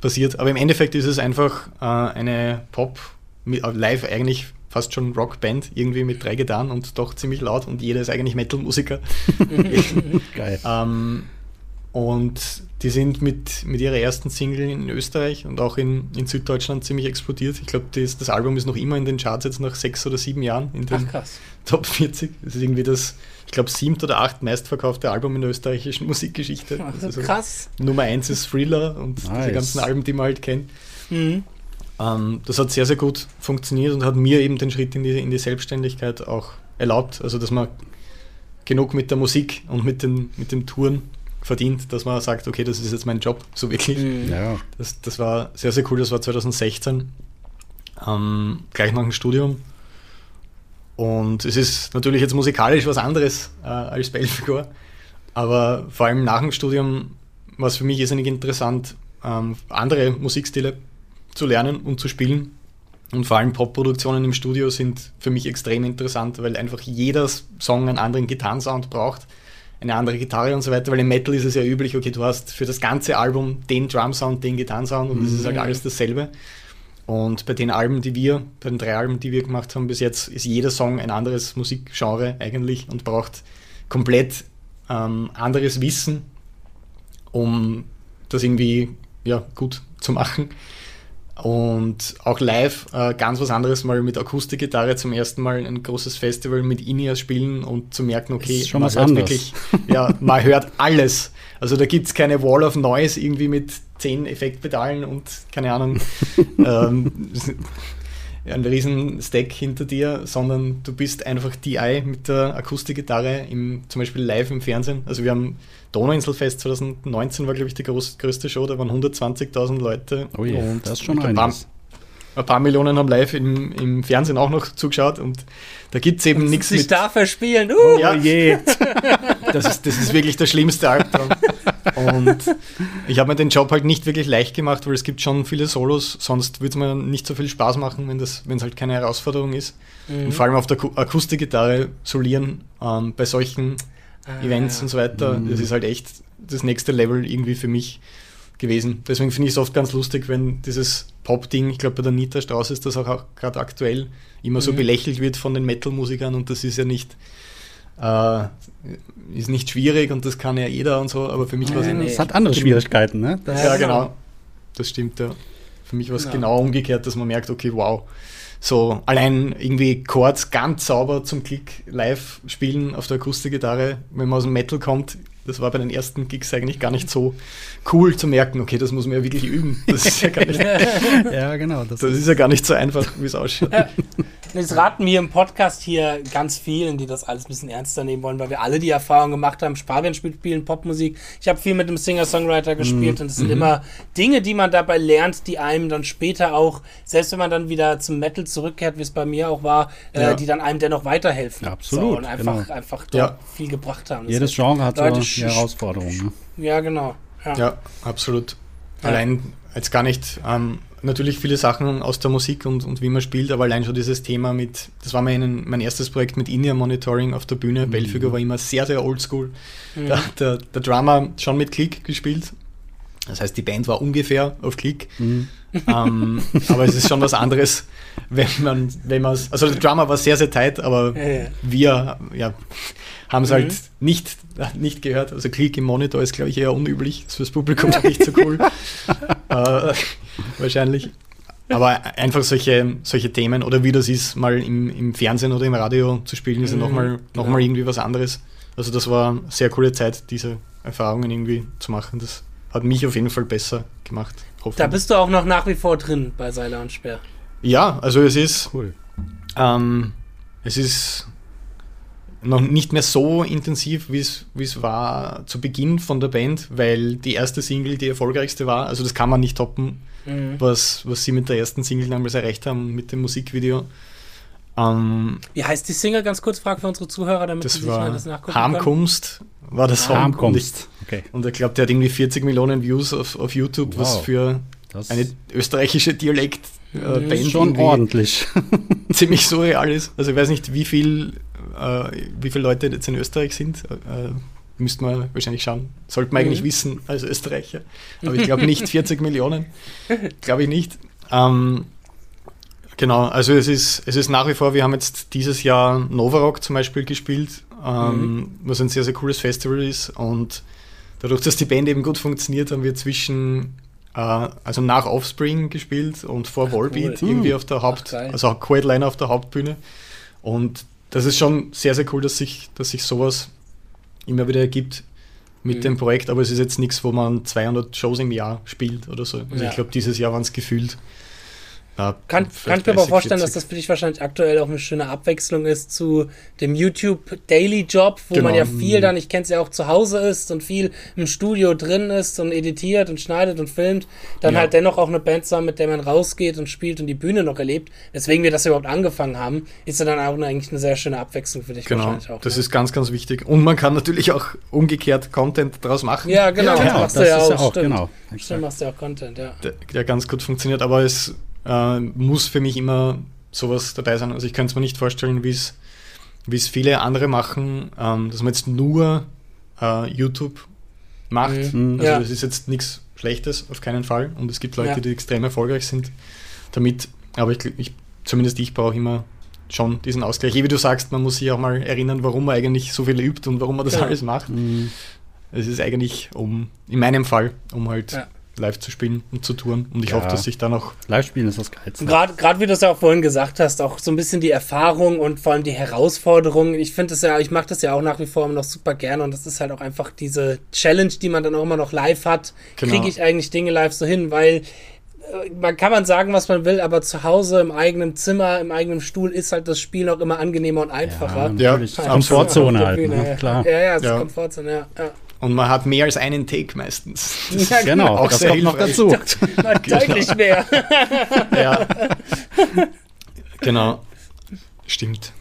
passiert. Aber im Endeffekt ist es einfach äh, eine Pop, mit, äh, live eigentlich fast schon Rockband, irgendwie mit drei Gitarren und doch ziemlich laut und jeder ist eigentlich Metal-Musiker. Geil. Ähm, und die sind mit, mit ihrer ersten Single in Österreich und auch in, in Süddeutschland ziemlich explodiert. Ich glaube, das, das Album ist noch immer in den Charts jetzt nach sechs oder sieben Jahren in den Ach krass. Top 40. Das ist irgendwie das, ich glaube, siebte oder acht meistverkaufte Album in der österreichischen Musikgeschichte. Also Also krass. Nummer eins ist Thriller und diese Nice. ganzen Alben, die man halt kennt. Mhm. Ähm, das hat sehr, sehr gut funktioniert und hat mir eben den Schritt in die, in die Selbstständigkeit auch erlaubt. Also, dass man genug mit der Musik und mit, den, mit dem Touren verdient, dass man sagt, okay, das ist jetzt mein Job, so wirklich. Mhm. Ja. Das, das war sehr, sehr cool. Das war 2016, ähm, gleich nach dem Studium. Und es ist natürlich jetzt musikalisch was anderes äh, als Belfigur, aber vor allem nach dem Studium war es für mich irrsinnig interessant, ähm, andere Musikstile zu lernen und zu spielen. Und vor allem Popproduktionen im Studio sind für mich extrem interessant, weil einfach jeder Song einen anderen Gitarrensound braucht, eine andere Gitarre und so weiter, weil im Metal ist es ja üblich, okay, du hast für das ganze Album den Drumsound, den Gitarrensound und es ist halt mhm. alles dasselbe. Und bei den Alben, die wir, bei den drei Alben, die wir gemacht haben bis jetzt, ist jeder Song ein anderes Musikgenre eigentlich und braucht komplett ähm, anderes Wissen, um das irgendwie ja, gut zu machen. Und auch live äh, ganz was anderes, mal mit Akustikgitarre zum ersten Mal ein großes Festival mit Ineas spielen und zu merken, okay, man hört wirklich, ja, man hört alles. Also da gibt es keine Wall of Noise irgendwie mit zehn Effektpedalen und keine Ahnung, ähm, ein riesen Stack hinter dir, sondern du bist einfach DI mit der Akustikgitarre, im, zum Beispiel live im Fernsehen. Also wir haben Donauinselfest 2019 war, glaube ich, die groß, größte Show, da waren 120.000 Leute. Oh je, und das ist schon ein paar, ein paar Millionen haben live im, im Fernsehen auch noch zugeschaut und da gibt es eben nichts sich mit... da verspielen, uh. Ja, je. Das ist, das ist wirklich der schlimmste Albtraum. Und ich habe mir den Job halt nicht wirklich leicht gemacht, weil es gibt schon viele Solos, sonst würde es mir nicht so viel Spaß machen, wenn es halt keine Herausforderung ist. Mhm. Und vor allem auf der Akustikgitarre solieren ähm, bei solchen ah, Events ja. und so weiter, mhm. das ist halt echt das nächste Level irgendwie für mich gewesen. Deswegen finde ich es oft ganz lustig, wenn dieses Pop-Ding, ich glaube bei der Nita Strauß ist das auch gerade aktuell, immer mhm. so belächelt wird von den Metal-Musikern und das ist ja nicht äh, ist nicht schwierig und das kann ja jeder und so, aber für mich war es. Es hat andere Schwierigkeiten, ne? Das ja, genau. Das stimmt, ja. Für mich war es genau. genau umgekehrt, dass man merkt, okay, wow, so allein irgendwie Chords ganz sauber zum Klick live spielen auf der Akustikgitarre, wenn man aus dem Metal kommt, das war bei den ersten Gigs eigentlich gar nicht so cool zu merken, okay, das muss man ja wirklich üben. Das ist ja gar nicht, ja, genau, das, das ist ja gar nicht so einfach, wie es ausschaut. Jetzt raten wir im Podcast hier ganz vielen, die das alles ein bisschen ernster nehmen wollen, weil wir alle die Erfahrung gemacht haben, Sparien spielen Popmusik. Ich habe viel mit einem Singer-Songwriter gespielt mhm. und es sind mhm. immer Dinge, die man dabei lernt, die einem dann später auch, selbst wenn man dann wieder zum Metal zurückkehrt, wie es bei mir auch war, äh, ja. äh, die dann einem dennoch weiterhelfen. Ja, absolut. So, und einfach, genau. einfach ja. viel gebracht haben. Das Jedes Genre hat Leute, so eine Herausforderung. Ne? Ja, genau. Ja, ja absolut. Allein jetzt gar nicht ähm, natürlich viele Sachen aus der Musik und, und wie man spielt, aber allein schon dieses Thema mit, das war mein, mein erstes Projekt mit In-Ear Monitoring auf der Bühne. Mhm. Belfiger war immer sehr, sehr oldschool. Mhm. Der, der, der Drummer schon mit Klick gespielt. Das heißt, die Band war ungefähr auf Klick. Mhm. Ähm, aber es ist schon was anderes, wenn man, wenn man also der Drummer war sehr, sehr tight, aber ja, ja. wir ja, haben es halt mhm. halt nicht, nicht gehört. Also Klick im Monitor ist, glaube ich, eher unüblich. Das ist fürs Publikum nicht so cool. äh, wahrscheinlich. Aber einfach solche, solche Themen oder wie das ist, mal im, im Fernsehen oder im Radio zu spielen, ist ja nochmal noch mal irgendwie was anderes. Also das war eine sehr coole Zeit, diese Erfahrungen irgendwie zu machen. Das hat mich auf jeden Fall besser gemacht. Da bist du auch noch nach wie vor drin bei Seiler und Speer. Ja, also es ist cool. Ähm, es ist noch nicht mehr so intensiv, wie es war zu Beginn von der Band, weil die erste Single die erfolgreichste war. Also das kann man nicht toppen, mhm. was, was sie mit der ersten Single damals erreicht haben, mit dem Musikvideo. Ähm, wie heißt die Single? Ganz kurz Frage für unsere Zuhörer, damit das sie sich das nachgucken Harmkunst war der Song. Harmkunst. Und ich, okay. und ich glaube, der hat irgendwie 40 Millionen Views auf, auf YouTube, wow. was für das eine österreichische Dialekt äh, Band schon ordentlich. ziemlich surreal ist. Also ich weiß nicht, wie viel, äh, wie viele Leute jetzt in Österreich sind. Äh, müsste man wahrscheinlich schauen. Sollte man mhm. eigentlich wissen als Österreicher. Aber ich glaube nicht 40 Millionen. Glaube ich nicht. Ähm, genau, also es ist, es ist nach wie vor, wir haben jetzt dieses Jahr Novarock zum Beispiel gespielt, ähm, mhm. was ein sehr, sehr cooles Festival ist. Und dadurch, dass die Band eben gut funktioniert, haben wir zwischen äh, also nach Offspring gespielt und vor Ach, Volbeat cool. irgendwie auf der Haupt, Ach, also Co-Headliner auf der Hauptbühne. Und das ist schon sehr, sehr cool, dass sich, dass sich sowas immer wieder ergibt mit mhm. dem Projekt, aber es ist jetzt nichts, wo man 200 Shows im Jahr spielt oder so. Also ja. ich glaube, dieses Jahr waren es gefühlt Ja, kann, kann ich mir aber vorstellen, 40. dass das für dich wahrscheinlich aktuell auch eine schöne Abwechslung ist zu dem YouTube Daily Job, wo genau. man ja viel dann, ich kenne es ja auch zu Hause ist und viel im Studio drin ist und editiert und schneidet und filmt, dann ja. halt dennoch auch eine Band zusammen, mit der man rausgeht und spielt und die Bühne noch erlebt. Deswegen wir das überhaupt angefangen haben, ist ja dann auch eigentlich eine sehr schöne Abwechslung für dich genau. wahrscheinlich auch. Das ne? ist ganz, ganz wichtig. Und man kann natürlich auch umgekehrt Content daraus machen. Ja, genau. Ja, genau. Das, das ja auch, auch, stimmt. genau. Stimmt, machst du ja auch Content, ja. Der, der ganz gut funktioniert, aber es äh, muss für mich immer sowas dabei sein. Also ich kann es mir nicht vorstellen, wie es viele andere machen, ähm, dass man jetzt nur äh, YouTube macht. Mhm. Also ja. das ist jetzt nichts Schlechtes, auf keinen Fall. Und es gibt Leute, ja. die extrem erfolgreich sind damit. Aber ich, ich zumindest ich brauche immer schon diesen Ausgleich. Wie du sagst, man muss sich auch mal erinnern, warum man eigentlich so viel übt und warum man das ja. alles macht. Mhm. Es ist eigentlich um, in meinem Fall, um halt live zu spielen und zu touren. Und ich ja. hoffe, dass sich da noch. Live-Spielen ist das Geilste. Gerade wie du es ja auch vorhin gesagt hast, auch so ein bisschen die Erfahrung und vor allem die Herausforderung. Ich finde das ja, ich mache das ja auch nach wie vor immer noch super gerne und das ist halt auch einfach diese Challenge, die man dann auch immer noch live hat. Genau. Kriege ich eigentlich Dinge live so hin, weil äh, man kann man sagen, was man will, aber zu Hause im eigenen Zimmer, im eigenen Stuhl ist halt das Spiel auch immer angenehmer und einfacher. Ja, ja Komfortzone halt, ne? klar. Ja, ja, ja. Komfortzone, ja. ja. Und man hat mehr als einen Take meistens. Das ja, genau, auch das kommt noch dazu. Deutlich genau. mehr. ja. Genau. Stimmt.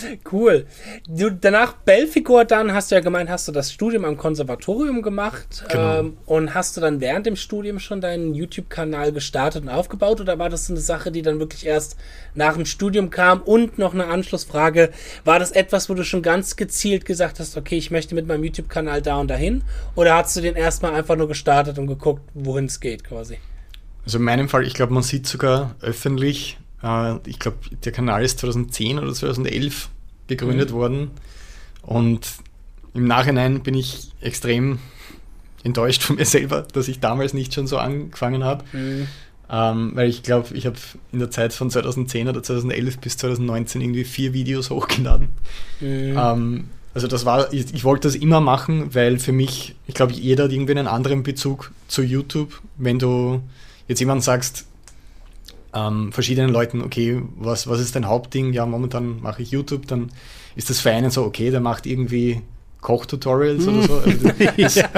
Cool. Du, danach Belfigur, dann hast du ja gemeint, hast du das Studium am Konservatorium gemacht genau. ähm, und hast du dann während dem Studium schon deinen YouTube-Kanal gestartet und aufgebaut oder war das eine Sache, die dann wirklich erst nach dem Studium kam? Und noch eine Anschlussfrage, war das etwas, wo du schon ganz gezielt gesagt hast, okay, ich möchte mit meinem YouTube-Kanal da und dahin oder hast du den erstmal einfach nur gestartet und geguckt, wohin es geht quasi? Also in meinem Fall, ich glaube, man sieht sogar öffentlich, äh, ich glaube, der Kanal ist 2010 oder 2011 gegründet mhm. worden. Und im Nachhinein bin ich extrem enttäuscht von mir selber, dass ich damals nicht schon so angefangen habe. Mhm. Ähm, weil ich glaube, ich habe in der Zeit von 2010 oder 2011 bis 2019 irgendwie vier Videos hochgeladen. Mhm. Ähm, also das war, ich, ich, wollte das immer machen, weil für mich, ich glaube, jeder hat irgendwie einen anderen Bezug zu YouTube. Wenn du jetzt jemand sagst, ähm, verschiedenen Leuten, okay, was, was ist dein Hauptding? Ja, momentan mache ich YouTube, dann ist das für einen so, okay, der macht irgendwie Kochtutorials oder so. Also es, ja.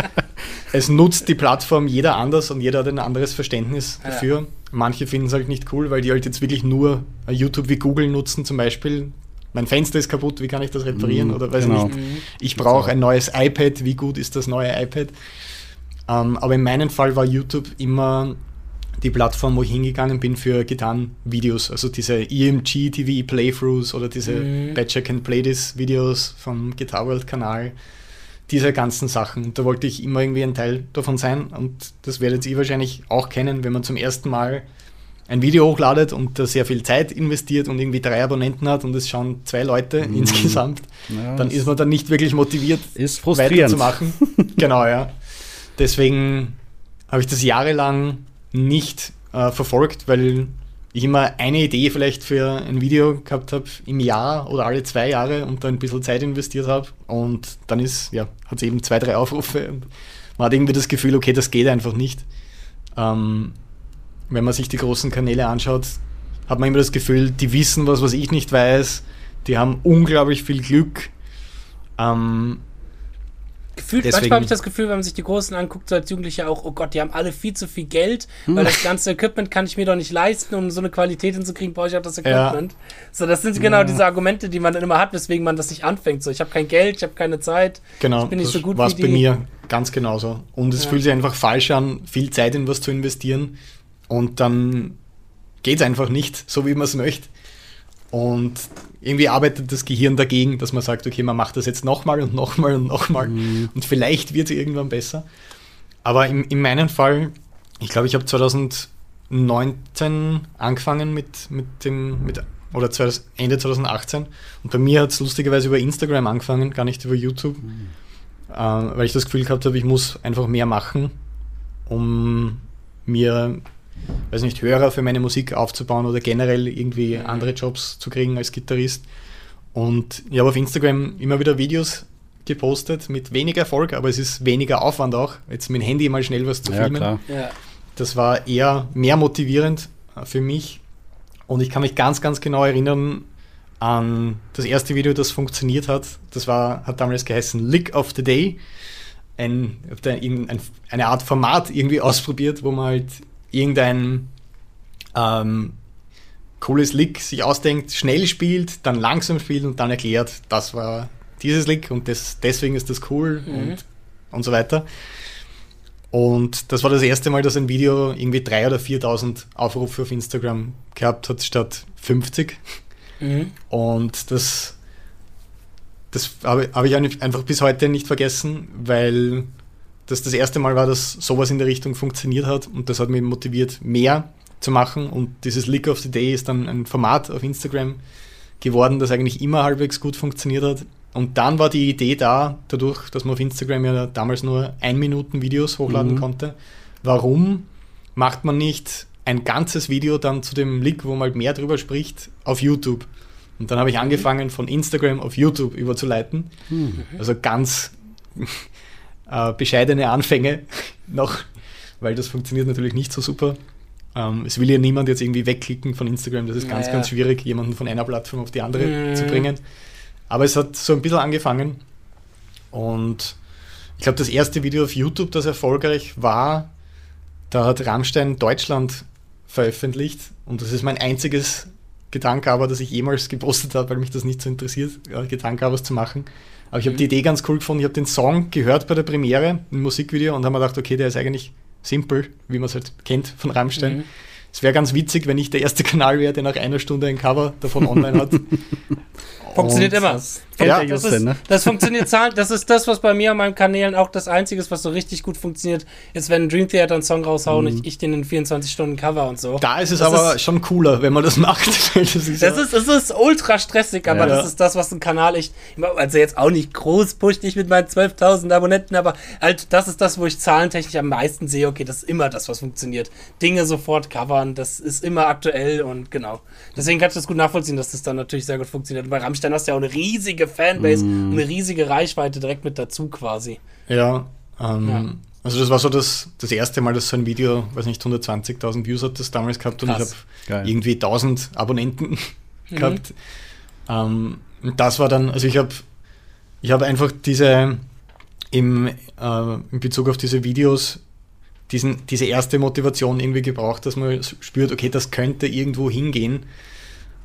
es, nutzt die Plattform jeder anders und jeder hat ein anderes Verständnis ja. dafür. Manche finden es halt nicht cool, weil die halt jetzt wirklich nur YouTube wie Google nutzen, zum Beispiel. Mein Fenster ist kaputt, wie kann ich das reparieren? Mhm, oder weiß genau. nicht. Ich brauche ein neues iPad, wie gut ist das neue iPad? Ähm, aber in meinem Fall war YouTube immer die Plattform, wo ich hingegangen bin für Gitarrenvideos, also diese EMG TV Playthroughs oder diese mhm. Badger Can Play This Videos vom Guitar World Kanal, diese ganzen Sachen. Da wollte ich immer irgendwie ein Teil davon sein und das werdet ihr wahrscheinlich auch kennen, wenn man zum ersten Mal ein Video hochladet und da sehr viel Zeit investiert und irgendwie drei Abonnenten hat und es schauen zwei Leute mhm. insgesamt, ja, dann ist man dann nicht wirklich motiviert, ist weiterzumachen. genau, ja. Deswegen habe ich das jahrelang nicht äh, verfolgt, weil ich immer eine Idee vielleicht für ein Video gehabt habe im Jahr oder alle zwei Jahre und da ein bisschen Zeit investiert habe und dann ist, ja, hat es eben zwei, drei Aufrufe und man hat irgendwie das Gefühl, okay, das geht einfach nicht. Ähm, wenn man sich die großen Kanäle anschaut, hat man immer das Gefühl, die wissen was, was ich nicht weiß, die haben unglaublich viel Glück. Ähm, Gefühlt, Deswegen, manchmal habe ich das Gefühl, wenn man sich die Großen anguckt, so als Jugendlicher auch, oh Gott, die haben alle viel zu viel Geld, hm. weil das ganze Equipment kann ich mir doch nicht leisten, um so eine Qualität hinzukriegen, brauche ich auch das Equipment. Ja. So, das sind genau ja. diese Argumente, die man dann immer hat, weswegen man das nicht anfängt. So, ich habe kein Geld, ich habe keine Zeit, genau, ich bin nicht so gut wie die. bei mir ganz genauso. Und es ja. fühlt sich einfach falsch an, viel Zeit in was zu investieren und dann geht es einfach nicht, so wie man es möchte. Und irgendwie arbeitet das Gehirn dagegen, dass man sagt, okay, man macht das jetzt nochmal und nochmal und nochmal mhm. und vielleicht wird es irgendwann besser. Aber in, in meinem Fall, ich glaube, ich habe 2019 angefangen mit, mit dem, mit, oder Ende 2018 und bei mir hat es lustigerweise über Instagram angefangen, gar nicht über YouTube, mhm. äh, weil ich das Gefühl gehabt habe, ich muss einfach mehr machen, um mir weiß nicht, Hörer für meine Musik aufzubauen oder generell irgendwie andere Jobs zu kriegen als Gitarrist. Und ich habe auf Instagram immer wieder Videos gepostet mit wenig Erfolg, aber es ist weniger Aufwand auch, jetzt mit dem Handy mal schnell was zu filmen. Ja, das war eher mehr motivierend für mich Und ich kann mich ganz, ganz genau erinnern an das erste Video, das funktioniert hat. Das war, hat damals geheißen Lick of the Day. Ein, ein, eine Art Format irgendwie ausprobiert, wo man halt irgendein ähm, cooles Lick sich ausdenkt, schnell spielt, dann langsam spielt und dann erklärt, das war dieses Lick und das, deswegen ist das cool mhm. und, und so weiter. Und das war das erste Mal, dass ein Video irgendwie 3.000 oder 4.000 Aufrufe auf Instagram gehabt hat, statt 50. Mhm. Und das, das habe hab ich einfach bis heute nicht vergessen, weil das das erste Mal war, dass sowas in der Richtung funktioniert hat und das hat mich motiviert, mehr zu machen. Und dieses Lick of the Day ist dann ein Format auf Instagram geworden, das eigentlich immer halbwegs gut funktioniert hat. Und dann war die Idee da, dadurch, dass man auf Instagram ja damals nur ein Minuten Videos hochladen mhm. konnte. Warum macht man nicht ein ganzes Video dann zu dem Leak, wo man halt mehr drüber spricht, auf YouTube? Und dann habe ich angefangen, von Instagram auf YouTube überzuleiten. Mhm. Also ganz äh, bescheidene Anfänge noch, weil das funktioniert natürlich nicht so super. Ähm, es will ja niemand jetzt irgendwie wegklicken von Instagram. Das ist ganz, naja. ganz schwierig, jemanden von einer Plattform auf die andere mhm. zu bringen. Aber es hat so ein bisschen angefangen. Und ich glaube, das erste Video auf YouTube, das erfolgreich war, da hat Rammstein Deutschland veröffentlicht. Und das ist mein einziges Gedankenhaber, das ich jemals gepostet habe, weil mich das nicht so interessiert, Gedankenhabers zu machen. Aber ich habe mhm. die Idee ganz cool gefunden. Ich habe den Song gehört bei der Premiere, ein Musikvideo, und habe mir gedacht, okay, der ist eigentlich simpel, wie man es halt kennt von Rammstein. Mhm. Es wäre ganz witzig, wenn ich der erste Kanal wäre, der nach einer Stunde ein Cover davon online hat. Funktioniert immer. Das, ja, das, ist, ne? das funktioniert Das ist das, was bei mir an meinen Kanälen auch das Einzige ist, was so richtig gut funktioniert, ist, wenn Dream Theater einen Song raushauen und mhm. ich, ich den in 24 Stunden Cover und so. Da ist es das aber ist, schon cooler, wenn man das macht. das ist, das, ist, das ist ultra stressig, aber ja. das ist das, was ein Kanal echt, also jetzt auch nicht groß pusht, ich mit meinen 12.000 Abonnenten, aber halt, das ist das, wo ich zahlentechnisch am meisten sehe, okay, das ist immer das, was funktioniert. Dinge sofort covern, das ist immer aktuell und genau. Deswegen kann ich das gut nachvollziehen, dass das dann natürlich sehr gut funktioniert. Bei Rammstein hast du ja auch eine riesige Fanbase mm. und eine riesige Reichweite direkt mit dazu quasi. Ja, ähm, ja. Also das war so das, das erste Mal, dass so ein Video, weiß nicht, 120.000 Views hat das damals gehabt und Krass. ich habe irgendwie 1000 Abonnenten mhm. gehabt. Ähm, und das war dann, also ich habe ich hab einfach diese, im, äh, in Bezug auf diese Videos, diesen, diese erste Motivation irgendwie gebraucht, dass man spürt, okay, das könnte irgendwo hingehen.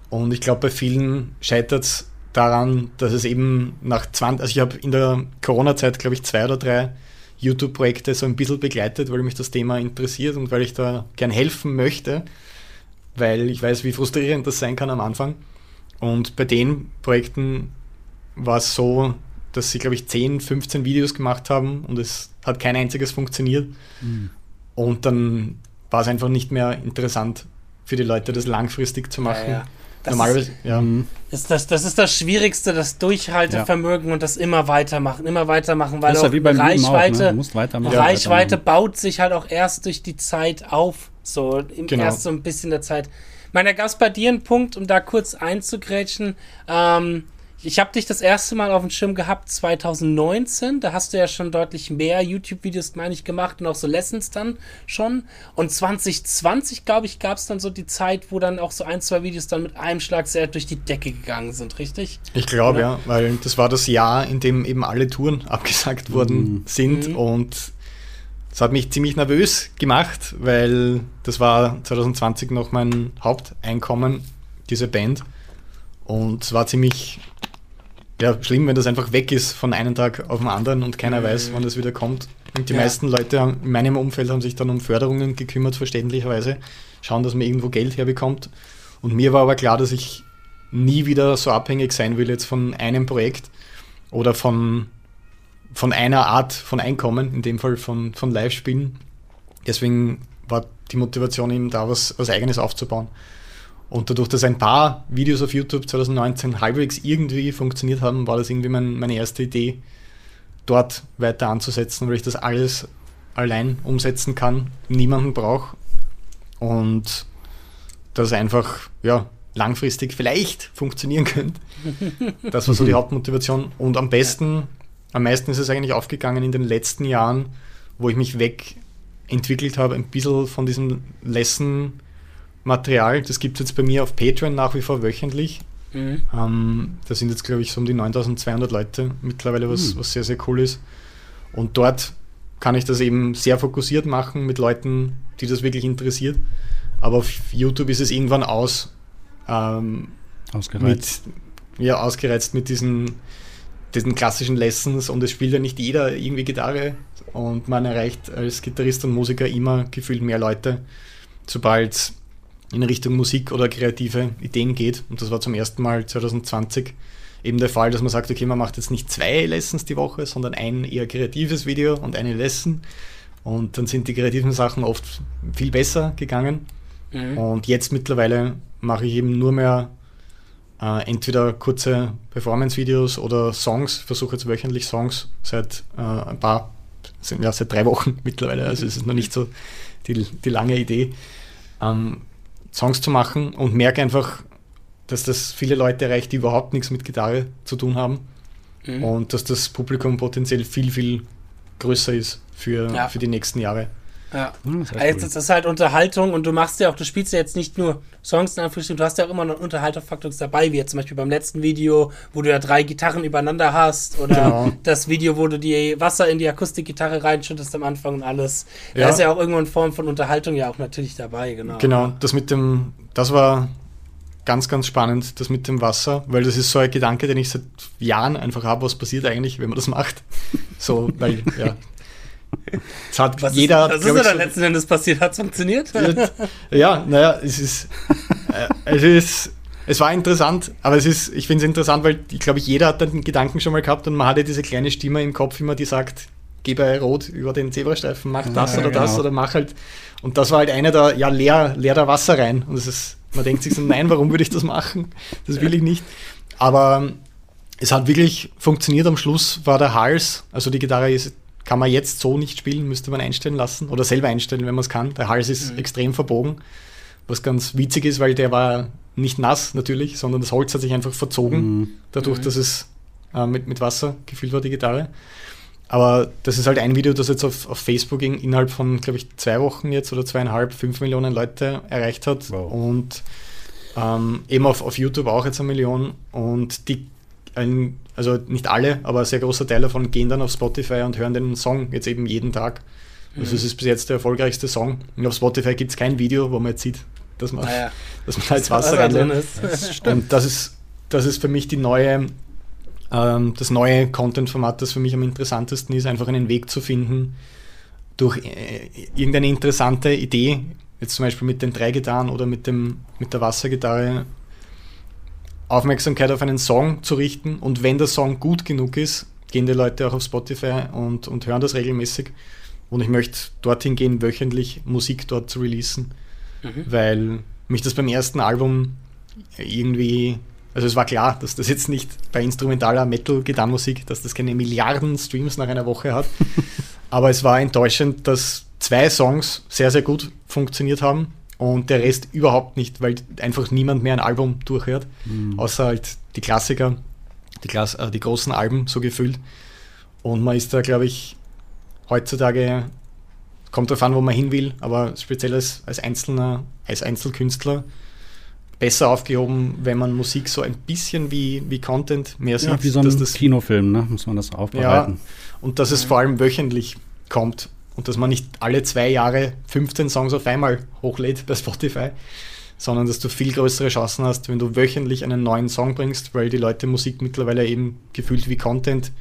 Und ich glaube, bei vielen scheitert es daran, dass es eben nach 20, also ich habe in der Corona-Zeit, glaube ich, zwei oder drei YouTube-Projekte so ein bisschen begleitet, weil mich das Thema interessiert und weil ich da gern helfen möchte, weil ich weiß, wie frustrierend das sein kann am Anfang. Und bei den Projekten war es so, dass sie, glaube ich, 10, 15 Videos gemacht haben und es hat kein einziges funktioniert. Mhm. Und dann war es einfach nicht mehr interessant für die Leute, das langfristig zu machen. Ja, ja. Das Normalerweise, ist, ja. Mhm. Ist das, das ist das Schwierigste, das Durchhaltevermögen ja. und das immer weitermachen, immer weitermachen, weil das ist ja wie beim Reichweite, auch, ne? weitermachen. Reichweite weitermachen. baut sich halt auch erst durch die Zeit auf. So, im genau. erst so ein bisschen der Zeit. Meiner Gast bei dir ein Punkt, um da kurz einzugrätschen. Ähm, ich habe dich das erste Mal auf dem Schirm gehabt 2019. Da hast du ja schon deutlich mehr YouTube-Videos, meine ich, gemacht und auch so Lessons dann schon. Und 2020, glaube ich, gab es dann so die Zeit, wo dann auch so ein, zwei Videos dann mit einem Schlag sehr durch die Decke gegangen sind, richtig? Ich glaube, ja, weil das war das Jahr, in dem eben alle Touren abgesagt worden mhm. sind. Mhm. Und das hat mich ziemlich nervös gemacht, weil das war 2020 noch mein Haupteinkommen, diese Band. Und es war ziemlich ja, schlimm, wenn das einfach weg ist von einem Tag auf den anderen und keiner mhm. weiß, wann das wieder kommt. Und die ja. meisten Leute in meinem Umfeld haben sich dann um Förderungen gekümmert, verständlicherweise, schauen, dass man irgendwo Geld herbekommt. Und mir war aber klar, dass ich nie wieder so abhängig sein will jetzt von einem Projekt oder von, von einer Art von Einkommen, in dem Fall von, von Live-Spielen. Deswegen war die Motivation eben da, was, was eigenes aufzubauen. Und dadurch, dass ein paar Videos auf YouTube 2019 halbwegs irgendwie funktioniert haben, war das irgendwie mein, meine erste Idee, dort weiter anzusetzen, weil ich das alles allein umsetzen kann, niemanden brauche und das einfach ja, langfristig vielleicht funktionieren könnte. Das war so die Hauptmotivation. Und am besten, am meisten ist es eigentlich aufgegangen in den letzten Jahren, wo ich mich wegentwickelt habe, ein bisschen von diesem Lesson Material. Das gibt es jetzt bei mir auf Patreon nach wie vor wöchentlich. Mhm. Ähm, da sind jetzt, glaube ich, so um die 9200 Leute mittlerweile, was, mhm. was sehr, sehr cool ist. Und dort kann ich das eben sehr fokussiert machen mit Leuten, die das wirklich interessiert. Aber auf YouTube ist es irgendwann aus. Ähm, ausgereizt. Mit, ja, ausgereizt mit diesen, diesen klassischen Lessons und es spielt ja nicht jeder irgendwie Gitarre und man erreicht als Gitarrist und Musiker immer gefühlt mehr Leute, sobald in Richtung Musik oder kreative Ideen geht. Und das war zum ersten Mal 2020 eben der Fall, dass man sagt, okay, man macht jetzt nicht zwei Lessons die Woche, sondern ein eher kreatives Video und eine Lesson. Und dann sind die kreativen Sachen oft viel besser gegangen. Mhm. Und jetzt mittlerweile mache ich eben nur mehr äh, entweder kurze Performance-Videos oder Songs, versuche jetzt wöchentlich Songs seit äh, ein paar, ja, seit drei Wochen mittlerweile, also es ist noch nicht so die, die lange Idee. Ähm, Songs zu machen und merke einfach, dass das viele Leute erreicht, die überhaupt nichts mit Gitarre zu tun haben. Mhm. Und dass das Publikum potenziell viel, viel größer ist für, ja. für die nächsten Jahre. Ja, hm, das, also das ist halt Unterhaltung und du machst ja auch, du spielst ja jetzt nicht nur Songs in Anführungsstrichen, du hast ja auch immer noch Unterhaltungsfaktor dabei, wie jetzt zum Beispiel beim letzten Video, wo du ja drei Gitarren übereinander hast oder genau. das Video, wo du die Wasser in die Akustikgitarre reinschüttest am Anfang und alles. Ja. Da ist ja auch irgendwo in Form von Unterhaltung ja auch natürlich dabei, genau. Genau, das mit dem, das war ganz, ganz spannend, das mit dem Wasser, weil das ist so ein Gedanke, den ich seit Jahren einfach habe, was passiert eigentlich, wenn man das macht. So, weil, ja, das hat Was jeder. Ist, was ist denn da letzten Endes passiert? Hat es funktioniert? Ja, naja, es ist. Äh, es ist. Es war interessant, aber es ist, ich finde es interessant, weil ich glaube, jeder hat den Gedanken schon mal gehabt und man hatte diese kleine Stimme im Kopf immer, die sagt, geh bei Rot über den Zebrastreifen, mach das ja, oder genau. das oder mach halt. Und das war halt einer der, ja, leer, leer da Wasser rein. Und es ist, man denkt sich so, nein, warum würde ich das machen? Das will ich nicht. Aber es hat wirklich funktioniert. Am Schluss war der Hals, also die Gitarre ist kann man jetzt so nicht spielen, müsste man einstellen lassen oder selber einstellen, wenn man es kann. Der Hals ist mhm. extrem verbogen, was ganz witzig ist, weil der war nicht nass natürlich, sondern das Holz hat sich einfach verzogen, mhm. dadurch, mhm. dass es äh, mit, mit Wasser gefüllt war, die Gitarre. Aber das ist halt ein Video, das jetzt auf, auf Facebook in, innerhalb von, glaube ich, zwei Wochen jetzt oder zweieinhalb, fünf Millionen Leute erreicht hat. Wow. Und ähm, eben auf, auf YouTube auch jetzt eine Million. Und die ein, also nicht alle, aber ein sehr großer Teil davon gehen dann auf Spotify und hören den Song jetzt eben jeden Tag. Also es mhm. ist bis jetzt der erfolgreichste Song. Und auf Spotify gibt es kein Video, wo man jetzt sieht, dass man, naja. dass man da jetzt Wasser reinlädt. Und das ist, das ist für mich die neue, ähm, das neue Content-Format, das für mich am interessantesten ist, einfach einen Weg zu finden, durch äh, irgendeine interessante Idee, jetzt zum Beispiel mit den drei Gitarren oder mit, dem, mit der Wassergitarre, Aufmerksamkeit auf einen Song zu richten und wenn der Song gut genug ist, gehen die Leute auch auf Spotify und, und hören das regelmäßig. Und ich möchte dorthin gehen, wöchentlich Musik dort zu releasen, mhm. weil mich das beim ersten Album irgendwie, also es war klar, dass das jetzt nicht bei instrumentaler Metal-Gitarrenmusik, dass das keine Milliarden Streams nach einer Woche hat, aber es war enttäuschend, dass zwei Songs sehr, sehr gut funktioniert haben und der Rest überhaupt nicht, weil einfach niemand mehr ein Album durchhört, mhm. außer halt die Klassiker, die, Klass äh, die großen Alben so gefühlt. Und man ist da, glaube ich, heutzutage, kommt darauf an, wo man hin will, aber speziell als, als Einzelner, als Einzelkünstler, besser aufgehoben, wenn man Musik so ein bisschen wie, wie Content mehr sieht. Ja, wie so ein Kinofilm, ne? muss man das aufbereiten. Ja, und dass es vor allem wöchentlich kommt und dass man nicht alle zwei Jahre 15 Songs auf einmal hochlädt bei Spotify, sondern dass du viel größere Chancen hast, wenn du wöchentlich einen neuen Song bringst, weil die Leute Musik mittlerweile eben gefühlt wie Content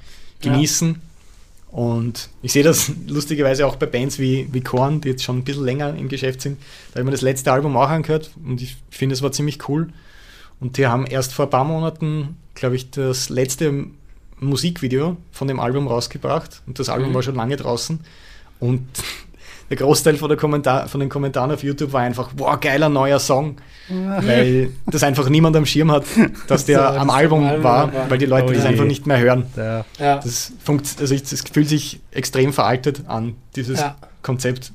genießen. Ja. Und ich sehe das lustigerweise auch bei Bands wie, wie Korn, die jetzt schon ein bisschen länger im Geschäft sind. Da habe ich mir das letzte Album auch angehört und ich finde, es war ziemlich cool. Und die haben erst vor ein paar Monaten, glaube ich, das letzte Musikvideo von dem Album rausgebracht und das Album mhm. war schon lange draußen. Und der Großteil von, der Kommentar von den Kommentaren auf YouTube war einfach, boah, geiler neuer Song. weil das einfach niemand am Schirm hat, dass der so, am Album war, war, weil die Leute oh das einfach nicht mehr hören. Ja. Das, funkt, also das fühlt sich extrem veraltet an, dieses ja. Konzept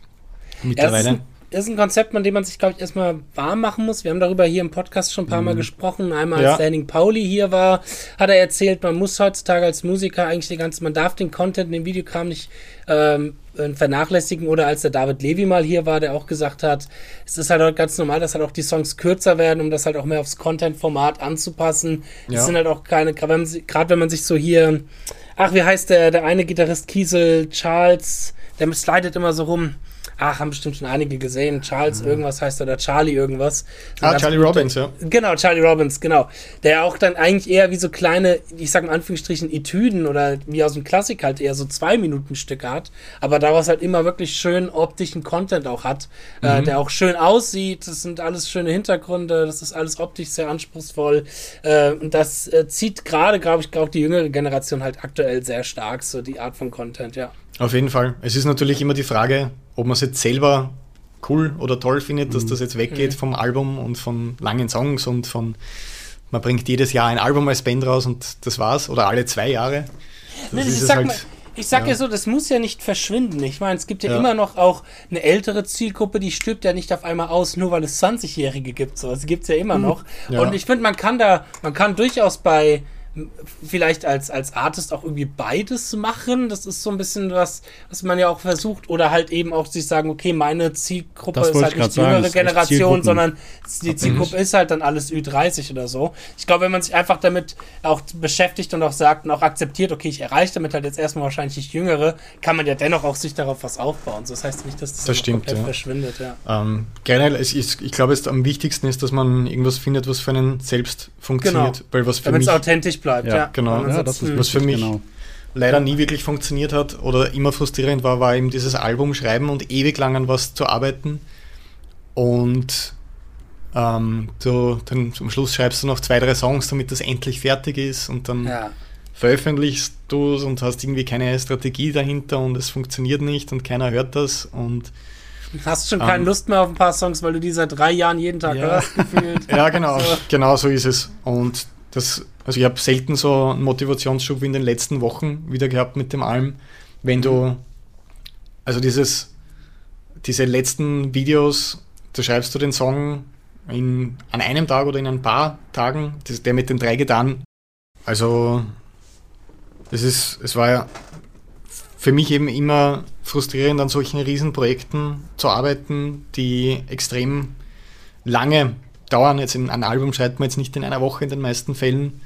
mittlerweile. Ja, ist ein Konzept, an dem man sich, glaube ich, erstmal warm machen muss. Wir haben darüber hier im Podcast schon ein paar Mal gesprochen. Einmal, als Ja. der Henning Pauli hier war, hat er erzählt, man muss heutzutage als Musiker eigentlich die ganze, man darf den Content, den Videokram nicht ähm, äh, vernachlässigen. Oder als der David Levy mal hier war, der auch gesagt hat, es ist halt auch ganz normal, dass halt auch die Songs kürzer werden, um das halt auch mehr aufs Content-Format anzupassen. Es Ja. sind halt auch keine, gerade wenn, man si- gerade wenn man sich so hier, ach, wie heißt der, der eine Gitarrist Kiesel, Charles, der slidet immer so rum. Ach, haben bestimmt schon einige gesehen. Charles irgendwas heißt er oder Charlie irgendwas. So Ah, Charlie Robbins, ja. Genau, Charlie Robbins, genau. Der auch dann eigentlich eher wie so kleine, ich sag in Anführungsstrichen, Etüden oder wie aus dem Klassik halt eher so zwei Minuten Stücke hat, aber daraus halt immer wirklich schön optischen Content auch hat, äh, der auch schön aussieht. Das sind alles schöne Hintergründe, das ist alles optisch sehr anspruchsvoll. Äh, und das äh, zieht gerade, glaube ich, auch die jüngere Generation halt aktuell sehr stark, so die Art von Content, ja. Auf jeden Fall. Es ist natürlich immer die Frage, ob man es jetzt selber cool oder toll findet, dass das jetzt weggeht vom Album und von langen Songs und von man bringt jedes Jahr ein Album als Band raus und das war's oder alle zwei Jahre. Das Ne, ist ich es sag, halt- mal, ich sag ja. ja. so, das muss ja nicht verschwinden. Ich meine, es gibt ja, Ja. immer noch auch eine ältere Zielgruppe, die stirbt ja nicht auf einmal aus, nur weil es 20-Jährige gibt. So, es gibt ja immer noch. Ja. Und ich finde, man kann da, man kann durchaus bei vielleicht als, als Artist auch irgendwie beides machen. Das ist so ein bisschen was, was man ja auch versucht. Oder halt eben auch sich sagen, okay, meine Zielgruppe Das ist halt ich nicht die jüngere Generation, sondern die Zielgruppe ist halt dann alles Ü30 oder so. Ich glaube, wenn man sich einfach damit auch beschäftigt und auch sagt und auch akzeptiert, okay, ich erreiche damit halt jetzt erstmal wahrscheinlich nicht Jüngere, kann man ja dennoch auch sich darauf was aufbauen. So, das heißt nicht, dass das, Das stimmt, komplett ja. verschwindet, ja. Ähm, generell, es ist, ich glaube, es am wichtigsten ist, dass man irgendwas findet, was für einen selbst funktioniert. Genau. Weil was für Damit es mich authentisch bleibt, ja. Ja, genau. Man Ja, das ist was für mich genau. leider nie wirklich funktioniert hat oder immer frustrierend war, war eben dieses Album schreiben und ewig lang an was zu arbeiten. Und ähm, du, dann zum Schluss schreibst du noch zwei, drei Songs, damit das endlich fertig ist und dann ja. veröffentlichst du es und hast irgendwie keine Strategie dahinter und es funktioniert nicht und keiner hört das und Hast schon keine Ähm, Lust mehr auf ein paar Songs, weil du die seit drei Jahren jeden Tag Ja. hörst, gefühlt. Ja, genau, So. genau so ist es. Und das, also ich habe selten so einen Motivationsschub wie in den letzten Wochen wieder gehabt mit dem Alm, wenn du, also dieses, diese letzten Videos, da schreibst du den Song in, an einem Tag oder in ein paar Tagen, das, der mit den drei Gitarren. Also, es ist, es war ja für mich eben immer frustrierend, an solchen Riesenprojekten zu arbeiten, die extrem lange dauern. Jetzt in, ein Album schreibt man jetzt nicht in einer Woche in den meisten Fällen.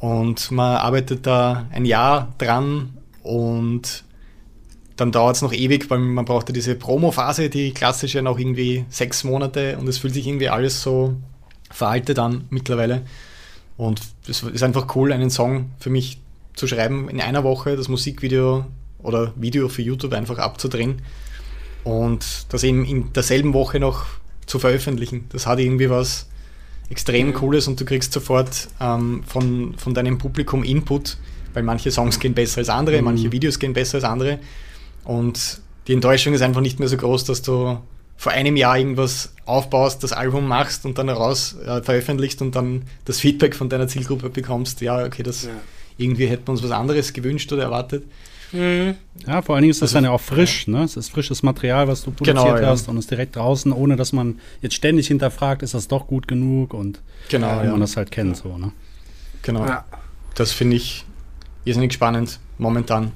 Und man arbeitet da ein Jahr dran und dann dauert es noch ewig, weil man braucht ja diese Promo-Phase, die klassische noch irgendwie sechs Monate und es fühlt sich irgendwie alles so veraltet an mittlerweile. Und es ist einfach cool, einen Song für mich zu schreiben in einer Woche, das Musikvideo oder Video für YouTube einfach abzudrehen und das eben in derselben Woche noch zu veröffentlichen. Das hat irgendwie was extrem Mhm. Cooles und du kriegst sofort ähm, von, von deinem Publikum Input, weil manche Songs gehen besser als andere, Mhm. manche Videos gehen besser als andere und die Enttäuschung ist einfach nicht mehr so groß, dass du vor einem Jahr irgendwas aufbaust, das Album machst und dann raus äh, veröffentlichst und dann das Feedback von deiner Zielgruppe bekommst, ja, okay, das Ja. irgendwie hätten wir uns was anderes gewünscht oder erwartet. Mhm. Ja, vor allen Dingen ist das Also- dann ja auch frisch, ne? Es ist frisches Material, was du produziert Genau, ja. hast und ist direkt draußen, ohne dass man jetzt ständig hinterfragt, ist das doch gut genug und Genau, wie ja. man das halt kennt, so, ne? genau. Ja. Das finde ich irrsinnig spannend momentan.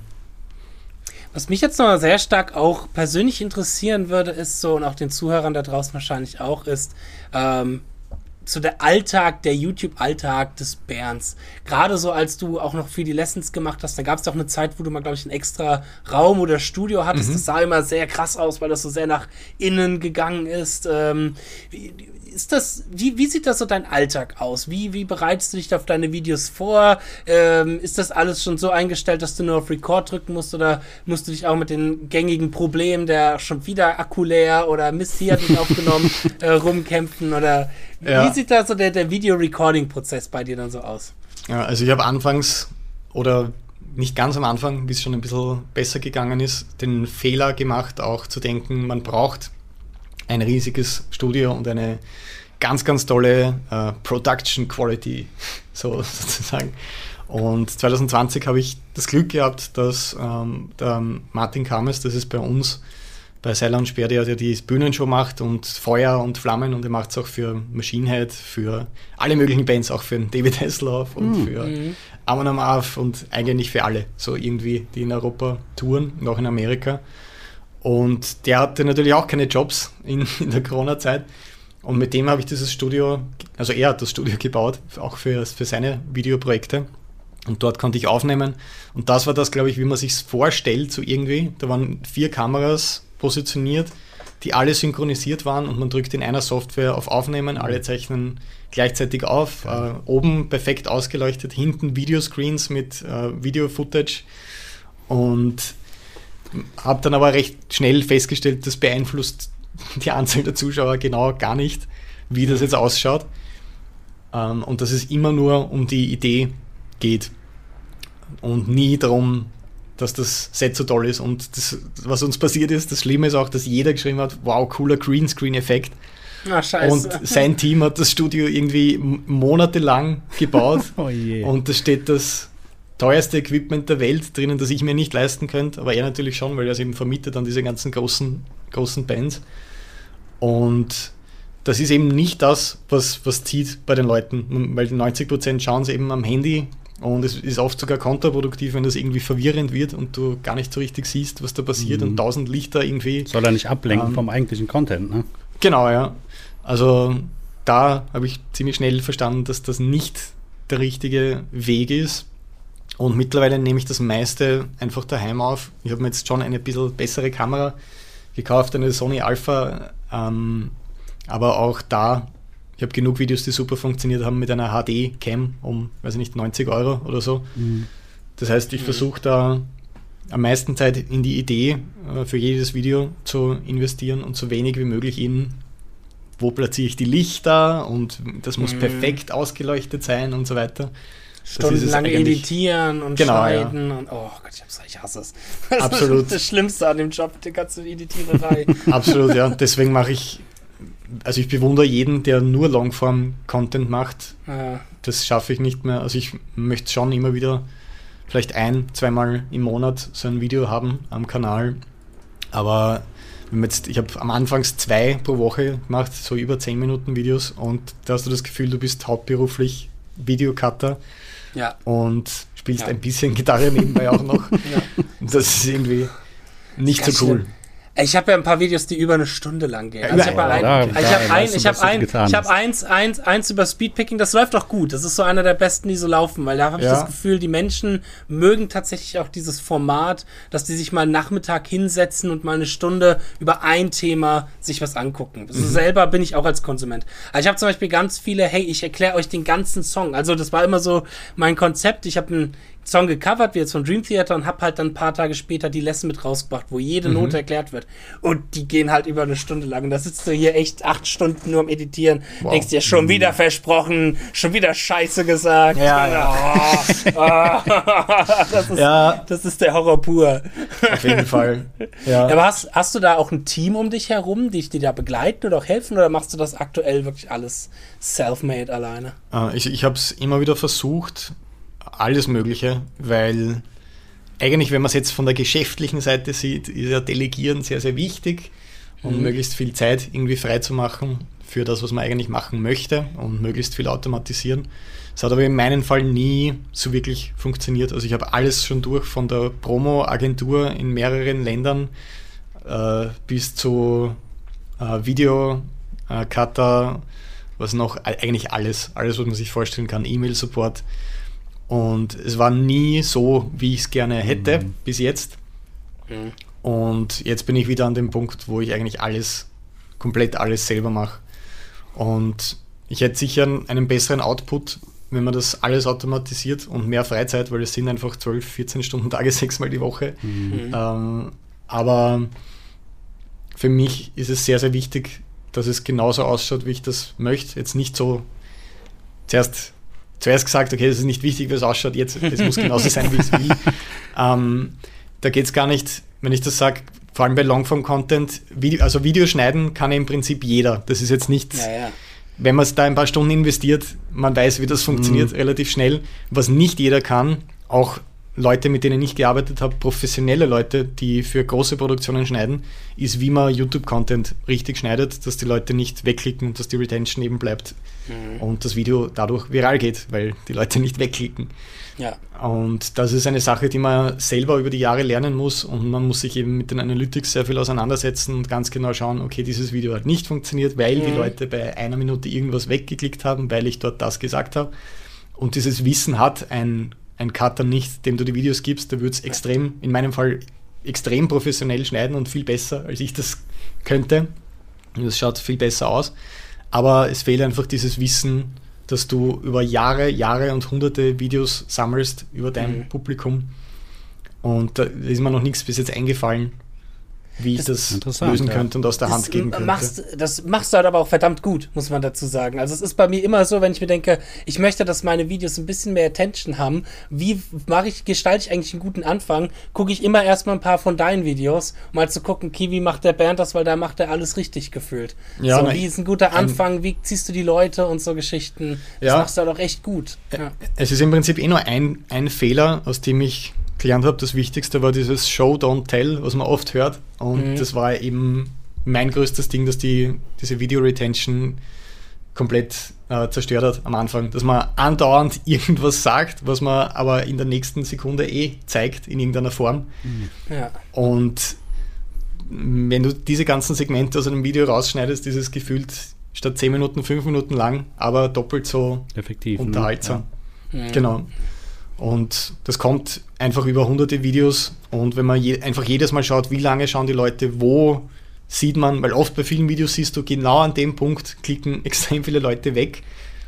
Was mich jetzt noch sehr stark auch persönlich interessieren würde, ist so, und auch den Zuhörern da draußen wahrscheinlich auch, ist ähm, so der Alltag, der YouTube-Alltag des Bärens. Gerade so, als du auch noch viel die Lessons gemacht hast, da gab es doch eine Zeit, wo du mal, glaube ich, einen extra Raum oder Studio hattest. Das sah immer sehr krass aus, weil das so sehr nach innen gegangen ist. Ähm, wie, ist das, wie, wie sieht das so dein Alltag aus? Wie, wie bereitest du dich auf deine Videos vor? Ähm, ist das alles schon so eingestellt, dass du nur auf Record drücken musst oder musst du dich auch mit den gängigen Problemen der schon wieder Akku leer oder Mist hier hat nicht aufgenommen äh, rumkämpfen oder Ja. wie sieht da so der, der Video-Recording-Prozess bei dir dann so aus? Ja, also ich habe anfangs oder nicht ganz am Anfang, wie es schon ein bisschen besser gegangen ist, den Fehler gemacht, auch zu denken, man braucht ein riesiges Studio und eine ganz, ganz tolle äh, Production Quality, so sozusagen. Und 2020 habe ich das Glück gehabt, dass ähm, der Martin Kames, das ist bei uns bei Silent Speer, der ja die Bühnenshow macht und Feuer und Flammen und er macht es auch für Machine Head, für alle möglichen Bands, auch für David Hasselhoff und mhm. für Amon Amarth und eigentlich für alle, so irgendwie, die in Europa touren und auch in Amerika. Und der hatte natürlich auch keine Jobs in, in der Corona-Zeit. Und mit dem habe ich dieses Studio, also er hat das Studio gebaut, auch für, für seine Videoprojekte. Und dort konnte ich aufnehmen. Und das war das, glaube ich, wie man sich vorstellt, so irgendwie. Da waren vier Kameras positioniert, die alle synchronisiert waren und man drückt in einer Software auf Aufnehmen, alle zeichnen gleichzeitig auf. Äh, oben perfekt ausgeleuchtet, hinten Videoscreens mit äh, Video-Footage. Und habe dann aber recht schnell festgestellt, das beeinflusst die Anzahl der Zuschauer genau gar nicht, wie das jetzt ausschaut. Ähm, und dass es immer nur um die Idee geht und nie darum, dass das Set so toll ist. Und das, was uns passiert ist, das Schlimme ist auch, dass jeder geschrieben hat, wow, cooler Greenscreen-Effekt. Ah, und sein Team hat das Studio irgendwie monatelang gebaut. oh und da steht das teuerste Equipment der Welt drinnen, das ich mir nicht leisten könnte, aber er natürlich schon, weil er es eben vermietet an diese ganzen großen, großen Bands. Und das ist eben nicht das, was, was zieht bei den Leuten, weil 90% schauen sie eben am Handy und es ist oft sogar kontraproduktiv, wenn das irgendwie verwirrend wird und du gar nicht so richtig siehst, was da passiert mhm. und tausend Lichter irgendwie. Soll er nicht ablenken ähm, vom eigentlichen Content, ne? Genau, ja. Also da habe ich ziemlich schnell verstanden, dass das nicht der richtige Weg ist. Und mittlerweile nehme ich das meiste einfach daheim auf. Ich habe mir jetzt schon eine bisschen bessere Kamera gekauft, eine Sony Alpha. Ähm, aber auch da, ich habe genug Videos, die super funktioniert haben mit einer HD-Cam um, weiß ich nicht, 90 Euro oder so. Mhm. Das heißt, ich mhm. versuche da am meisten Zeit in die Idee äh, für jedes Video zu investieren und so wenig wie möglich in, wo platziere ich die Lichter und das muss mhm. perfekt ausgeleuchtet sein und so weiter stundenlang editieren und genau, schneiden ja. und oh Gott, ich, hab's, ich hasse es. Das Absolut. ist das Schlimmste an dem Job, die ganze Editiererei. Absolut, ja. Deswegen mache ich, also ich bewundere jeden, der nur Longform-Content macht. Ja. Das schaffe ich nicht mehr. Also ich möchte schon immer wieder vielleicht ein, zweimal im Monat so ein Video haben am Kanal. Aber jetzt, ich habe am Anfang zwei pro Woche gemacht, so über 10 Minuten Videos und da hast du das Gefühl, du bist hauptberuflich Videocutter ja. und spielst ja. ein bisschen Gitarre nebenbei auch noch. ja. Das ist irgendwie nicht so cool. Schlimm. Ich habe ja ein paar Videos, die über eine Stunde lang gehen. Also ich habe ein, ich habe ein, ich habe ein, ich habe eins, eins, eins über Speedpicking. Das läuft auch gut. Das ist so einer der besten, die so laufen, weil da habe ich ja. das Gefühl, die Menschen mögen tatsächlich auch dieses Format, dass die sich mal Nachmittag hinsetzen und mal eine Stunde über ein Thema sich was angucken. Also mhm. selber bin ich auch als Konsument. Also ich habe zum Beispiel ganz viele, hey, ich erkläre euch den ganzen Song. Also das war immer so mein Konzept. Ich habe ein Song gecovert, wie jetzt von Dream Theater, und hab halt dann ein paar Tage später die Lesson mit rausgebracht, wo jede mhm. Note erklärt wird. Und die gehen halt über eine Stunde lang. Und da sitzt du hier echt acht Stunden nur am Editieren. Wow. Denkst dir, schon mhm. wieder versprochen, schon wieder Scheiße gesagt. Ja, ja. Oh, das, ist, ja. das ist der Horror pur. Auf jeden Fall. Ja. Aber hast, hast du da auch ein Team um dich herum, die dich da begleiten oder auch helfen? Oder machst du das aktuell wirklich alles self-made alleine? Uh, ich ich habe es immer wieder versucht, alles Mögliche, weil eigentlich, wenn man es jetzt von der geschäftlichen Seite sieht, ist ja Delegieren sehr, sehr wichtig und mhm. möglichst viel Zeit irgendwie frei zu machen für das, was man eigentlich machen möchte und möglichst viel automatisieren. Es hat aber in meinem Fall nie so wirklich funktioniert. Also ich habe alles schon durch, von der Promo-Agentur in mehreren Ländern äh, bis zu äh, Video-Cutter, äh, was noch, eigentlich alles, alles, was man sich vorstellen kann, E-Mail-Support. Und es war nie so, wie ich es gerne hätte, mhm. bis jetzt. Mhm. Und jetzt bin ich wieder an dem Punkt, wo ich eigentlich alles, komplett alles selber mache. Und ich hätte sicher einen besseren Output, wenn man das alles automatisiert und mehr Freizeit, weil es sind einfach 12, 14 Stunden Tage, sechsmal die Woche. Mhm. Ähm, aber für mich ist es sehr, sehr wichtig, dass es genauso ausschaut, wie ich das möchte. Jetzt nicht so zuerst zuerst gesagt, okay, das ist nicht wichtig, wie es ausschaut, jetzt, es muss genauso sein, wie es will. Ähm, da geht es gar nicht, wenn ich das sage, vor allem bei Longform-Content, Video, also Video schneiden kann im Prinzip jeder. Das ist jetzt nicht, ja, ja. wenn man es da ein paar Stunden investiert, man weiß, wie das funktioniert, mhm. relativ schnell. Was nicht jeder kann, auch Leute, mit denen ich gearbeitet habe, professionelle Leute, die für große Produktionen schneiden, ist, wie man YouTube-Content richtig schneidet, dass die Leute nicht wegklicken und dass die Retention eben bleibt mhm. und das Video dadurch viral geht, weil die Leute nicht wegklicken. Ja. Und das ist eine Sache, die man selber über die Jahre lernen muss und man muss sich eben mit den Analytics sehr viel auseinandersetzen und ganz genau schauen, okay, dieses Video hat nicht funktioniert, weil mhm. die Leute bei einer Minute irgendwas weggeklickt haben, weil ich dort das gesagt habe. Und dieses Wissen hat ein ein Cutter nicht, dem du die Videos gibst, der würde es extrem, in meinem Fall extrem professionell schneiden und viel besser, als ich das könnte. Und das schaut viel besser aus. Aber es fehlt einfach dieses Wissen, dass du über Jahre, Jahre und hunderte Videos sammelst über dein mhm. Publikum. Und da ist mir noch nichts bis jetzt eingefallen, wie ich das, das lösen ja. könnte und aus der das Hand geben könnte. Machst, das machst du halt aber auch verdammt gut, muss man dazu sagen. Also es ist bei mir immer so, wenn ich mir denke, ich möchte, dass meine Videos ein bisschen mehr Attention haben. Wie mache ich, gestalte ich eigentlich einen guten Anfang? Gucke ich immer erstmal ein paar von deinen Videos, um mal zu gucken, Kiwi macht der Bernd das, weil da macht er alles richtig gefühlt. Ja, so, wie ist ein guter Anfang? Wie ziehst du die Leute und so Geschichten? Das ja, machst du halt auch echt gut. Ja. Es ist im Prinzip eh nur ein, ein Fehler, aus dem ich gelernt habe, das Wichtigste war dieses Show, Don't Tell, was man oft hört. Und mhm. das war eben mein größtes Ding, dass die, diese Video-Retention komplett äh, zerstört hat am Anfang. Dass man andauernd irgendwas sagt, was man aber in der nächsten Sekunde eh zeigt, in irgendeiner Form. Mhm. Ja. Und wenn du diese ganzen Segmente aus einem Video rausschneidest, ist es gefühlt statt 10 Minuten 5 Minuten lang, aber doppelt so effektiv ne? unterhaltsam. Ne? Ja. Genau. Und das kommt einfach über hunderte Videos. Und wenn man je, einfach jedes Mal schaut, wie lange schauen die Leute, wo sieht man, weil oft bei vielen Videos siehst du, genau an dem Punkt klicken extrem viele Leute weg.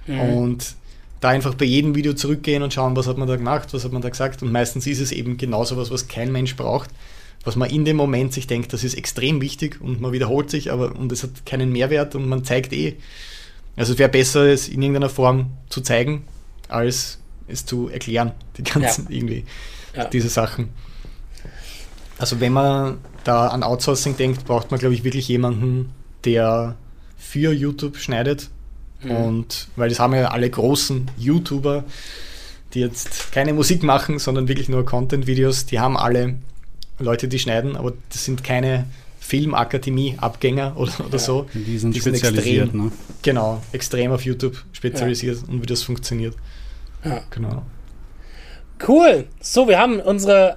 Mhm. Und da einfach bei jedem Video zurückgehen und schauen, was hat man da gemacht, was hat man da gesagt. Und meistens ist es eben genau so was, was kein Mensch braucht. Was man in dem Moment sich denkt, das ist extrem wichtig und man wiederholt sich, aber und es hat keinen Mehrwert und man zeigt eh. Also es wäre besser, es in irgendeiner Form zu zeigen, als es zu erklären, die ganzen ja. irgendwie, ja. diese Sachen. Also wenn man da an Outsourcing denkt, braucht man, glaube ich, wirklich jemanden, der für YouTube schneidet. Mhm. Und weil das haben ja alle großen YouTuber, die jetzt keine Musik machen, sondern wirklich nur Content-Videos, die haben alle Leute, die schneiden, aber das sind keine Filmakademie-Abgänger oder, oder ja, so. Die sind die spezialisiert, sind extrem, ne? Genau, extrem auf YouTube spezialisiert ja. und wie das funktioniert. Ja. Genau. Cool. So, wir haben unsere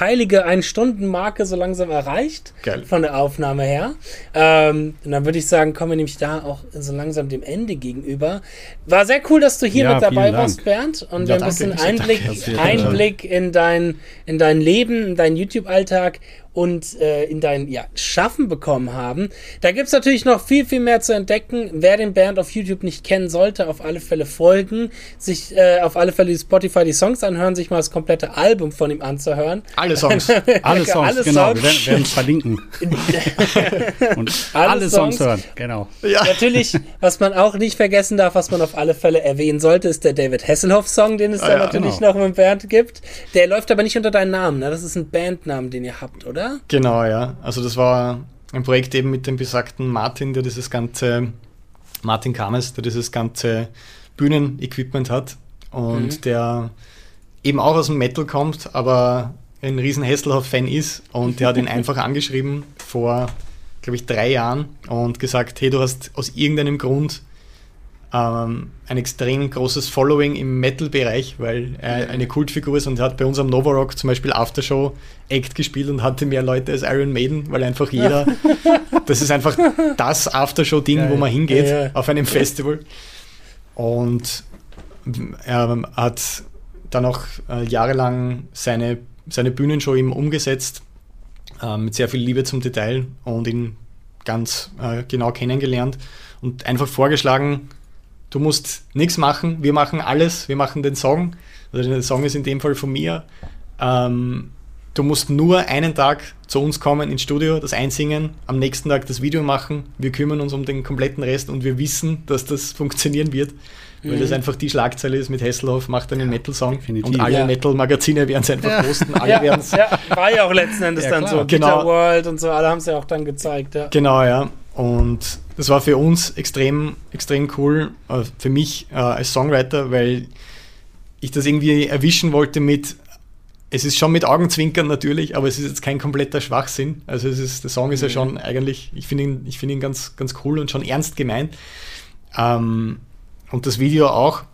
heilige Ein-Stunden-Marke so langsam erreicht. Geil. Von der Aufnahme her. Ähm, und dann würde ich sagen, kommen wir nämlich da auch so langsam dem Ende gegenüber. War sehr cool, dass du hier ja, mit dabei warst, Bernd. Und ja, wir ein bisschen Einblick, Einblick in, dein, in dein Leben, in deinen YouTube-Alltag und äh, in dein ja, Schaffen bekommen haben. Da gibt es natürlich noch viel, viel mehr zu entdecken. Wer den Bernd auf YouTube nicht kennen sollte, auf alle Fälle folgen, sich äh, auf alle Fälle die Spotify die Songs anhören, sich mal das komplette Album von ihm anzuhören. Alle Songs. alle Songs, alle genau. Songs. Wir werden es verlinken. und alle, alle Songs, Songs, hören, genau. Ja. Natürlich, was man auch nicht vergessen darf, was man auf alle Fälle erwähnen sollte, ist der David Hasselhoff-Song, den es ah, da ja, natürlich genau. noch mit Bernd gibt. Der läuft aber nicht unter deinem Namen, ne? Das ist ein Bandnamen, den ihr habt, oder? Genau, ja. Also das war ein Projekt eben mit dem besagten Martin, der dieses ganze, Martin Kames, der dieses ganze Bühnenequipment hat und mhm. der eben auch aus dem Metal kommt, aber ein riesen Hesselhoff-Fan ist und der hat ihn einfach angeschrieben vor, glaube ich, drei Jahren und gesagt, hey, du hast aus irgendeinem Grund ähm, ein extrem großes Following im Metal-Bereich, weil er eine Kultfigur ist und er hat bei unserem Novarock zum Beispiel Aftershow Act gespielt und hatte mehr Leute als Iron Maiden, weil einfach jeder, das ist einfach das Aftershow-Ding, ja, wo man hingeht ja, ja. auf einem Festival. Und er hat dann auch äh, jahrelang seine, seine Bühnenshow eben umgesetzt, äh, mit sehr viel Liebe zum Detail und ihn ganz äh, genau kennengelernt und einfach vorgeschlagen, du musst nichts machen, wir machen alles, wir machen den Song, also der Song ist in dem Fall von mir. Ähm, du musst nur einen Tag zu uns kommen ins Studio, das einsingen, am nächsten Tag das Video machen, wir kümmern uns um den kompletten Rest und wir wissen, dass das funktionieren wird. Weil mhm. das einfach die Schlagzeile ist mit Hasselhoff, macht einen Metal-Song und alle ja. Metal-Magazine werden es einfach ja. posten. Alle ja. werden's ja, war ja auch letzten Endes dann klar. so. Genau. Guitar World und so, alle haben es ja auch dann gezeigt. Ja. Genau, ja. Und das war für uns extrem, extrem cool, äh, für mich äh, als Songwriter, weil ich das irgendwie erwischen wollte mit, es ist schon mit Augenzwinkern natürlich, aber es ist jetzt kein kompletter Schwachsinn. Also es ist, der Song ist mhm. ja schon eigentlich, ich finde ihn, ich finde ihn ganz, ganz cool und schon ernst gemeint. Ähm, und das Video auch.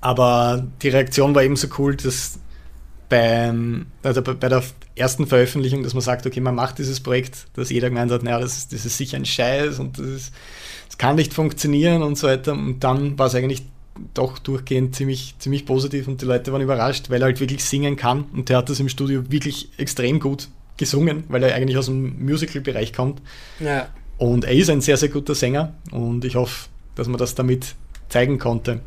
Aber die Reaktion war eben so cool, dass beim, also bei der ersten Veröffentlichung, dass man sagt, okay, man macht dieses Projekt, dass jeder gemeint hat, naja, das ist, das ist sicher ein Scheiß und das, ist, das kann nicht funktionieren und so weiter. Und dann war es eigentlich doch durchgehend ziemlich, ziemlich positiv und die Leute waren überrascht, weil er halt wirklich singen kann und der hat das im Studio wirklich extrem gut gesungen, weil er eigentlich aus dem Musical-Bereich kommt. Ja. Und er ist ein sehr, sehr guter Sänger und ich hoffe, dass man das damit zeigen konnte,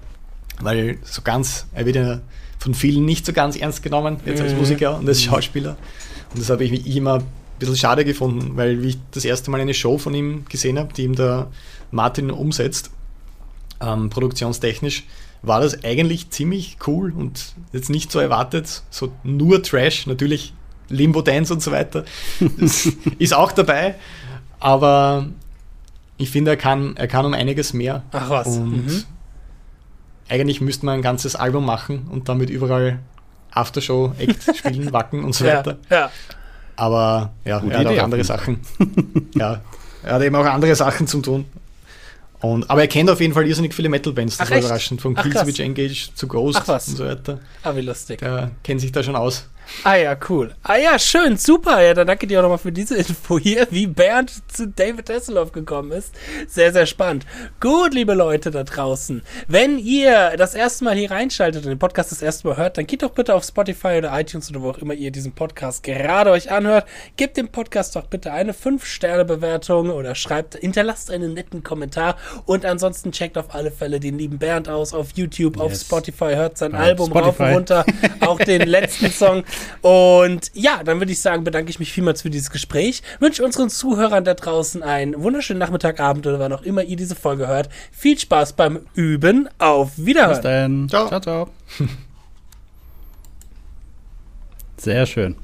weil so ganz, er wird ja von vielen nicht so ganz ernst genommen, jetzt als mhm. Musiker und als Schauspieler. Und das habe ich immer ein bisschen schade gefunden, weil wie ich das erste Mal eine Show von ihm gesehen habe, die ihm der Martin umsetzt, ähm, produktionstechnisch, war das eigentlich ziemlich cool und jetzt nicht so erwartet, so nur Trash, natürlich Limbo Dance und so weiter, ist auch dabei, aber ich finde, er kann, er kann um einiges mehr. Ach was. Und mhm. Eigentlich müsste man ein ganzes Album machen und damit überall Aftershow-Act spielen, wacken und so weiter. Ja, ja. Aber ja, Gute er hat Idee auch andere Sachen. ja, er hat eben auch andere Sachen zu tun. Und, aber er kennt auf jeden Fall irrsinnig viele Metal-Bands, das Ach, war echt? überraschend. Von Killswitch Engage zu Ghost und so weiter. Ah, wie lustig. Der kennt sich da schon aus. Ah ja, cool. Ah ja, schön, super. Ja, dann danke dir auch nochmal für diese Info hier, wie Bernd zu David Hasselhoff gekommen ist. Sehr, sehr spannend. Gut, liebe Leute da draußen, wenn ihr das erste Mal hier reinschaltet und den Podcast das erste Mal hört, dann geht doch bitte auf Spotify oder iTunes oder wo auch immer ihr diesen Podcast gerade euch anhört. Gebt dem Podcast doch bitte eine 5-Sterne-Bewertung oder schreibt, hinterlasst einen netten Kommentar und ansonsten checkt auf alle Fälle den lieben Bernd aus auf YouTube, yes. auf Spotify, hört sein ja, Album Spotify. rauf und runter, auch den letzten Song. Und ja, dann würde ich sagen, bedanke ich mich vielmals für dieses Gespräch. Wünsche unseren Zuhörern da draußen einen wunderschönen Nachmittag, Abend oder wann auch immer ihr diese Folge hört. Viel Spaß beim Üben. Auf Wiederhören. Bis dann. Ciao, ciao. ciao. Sehr schön.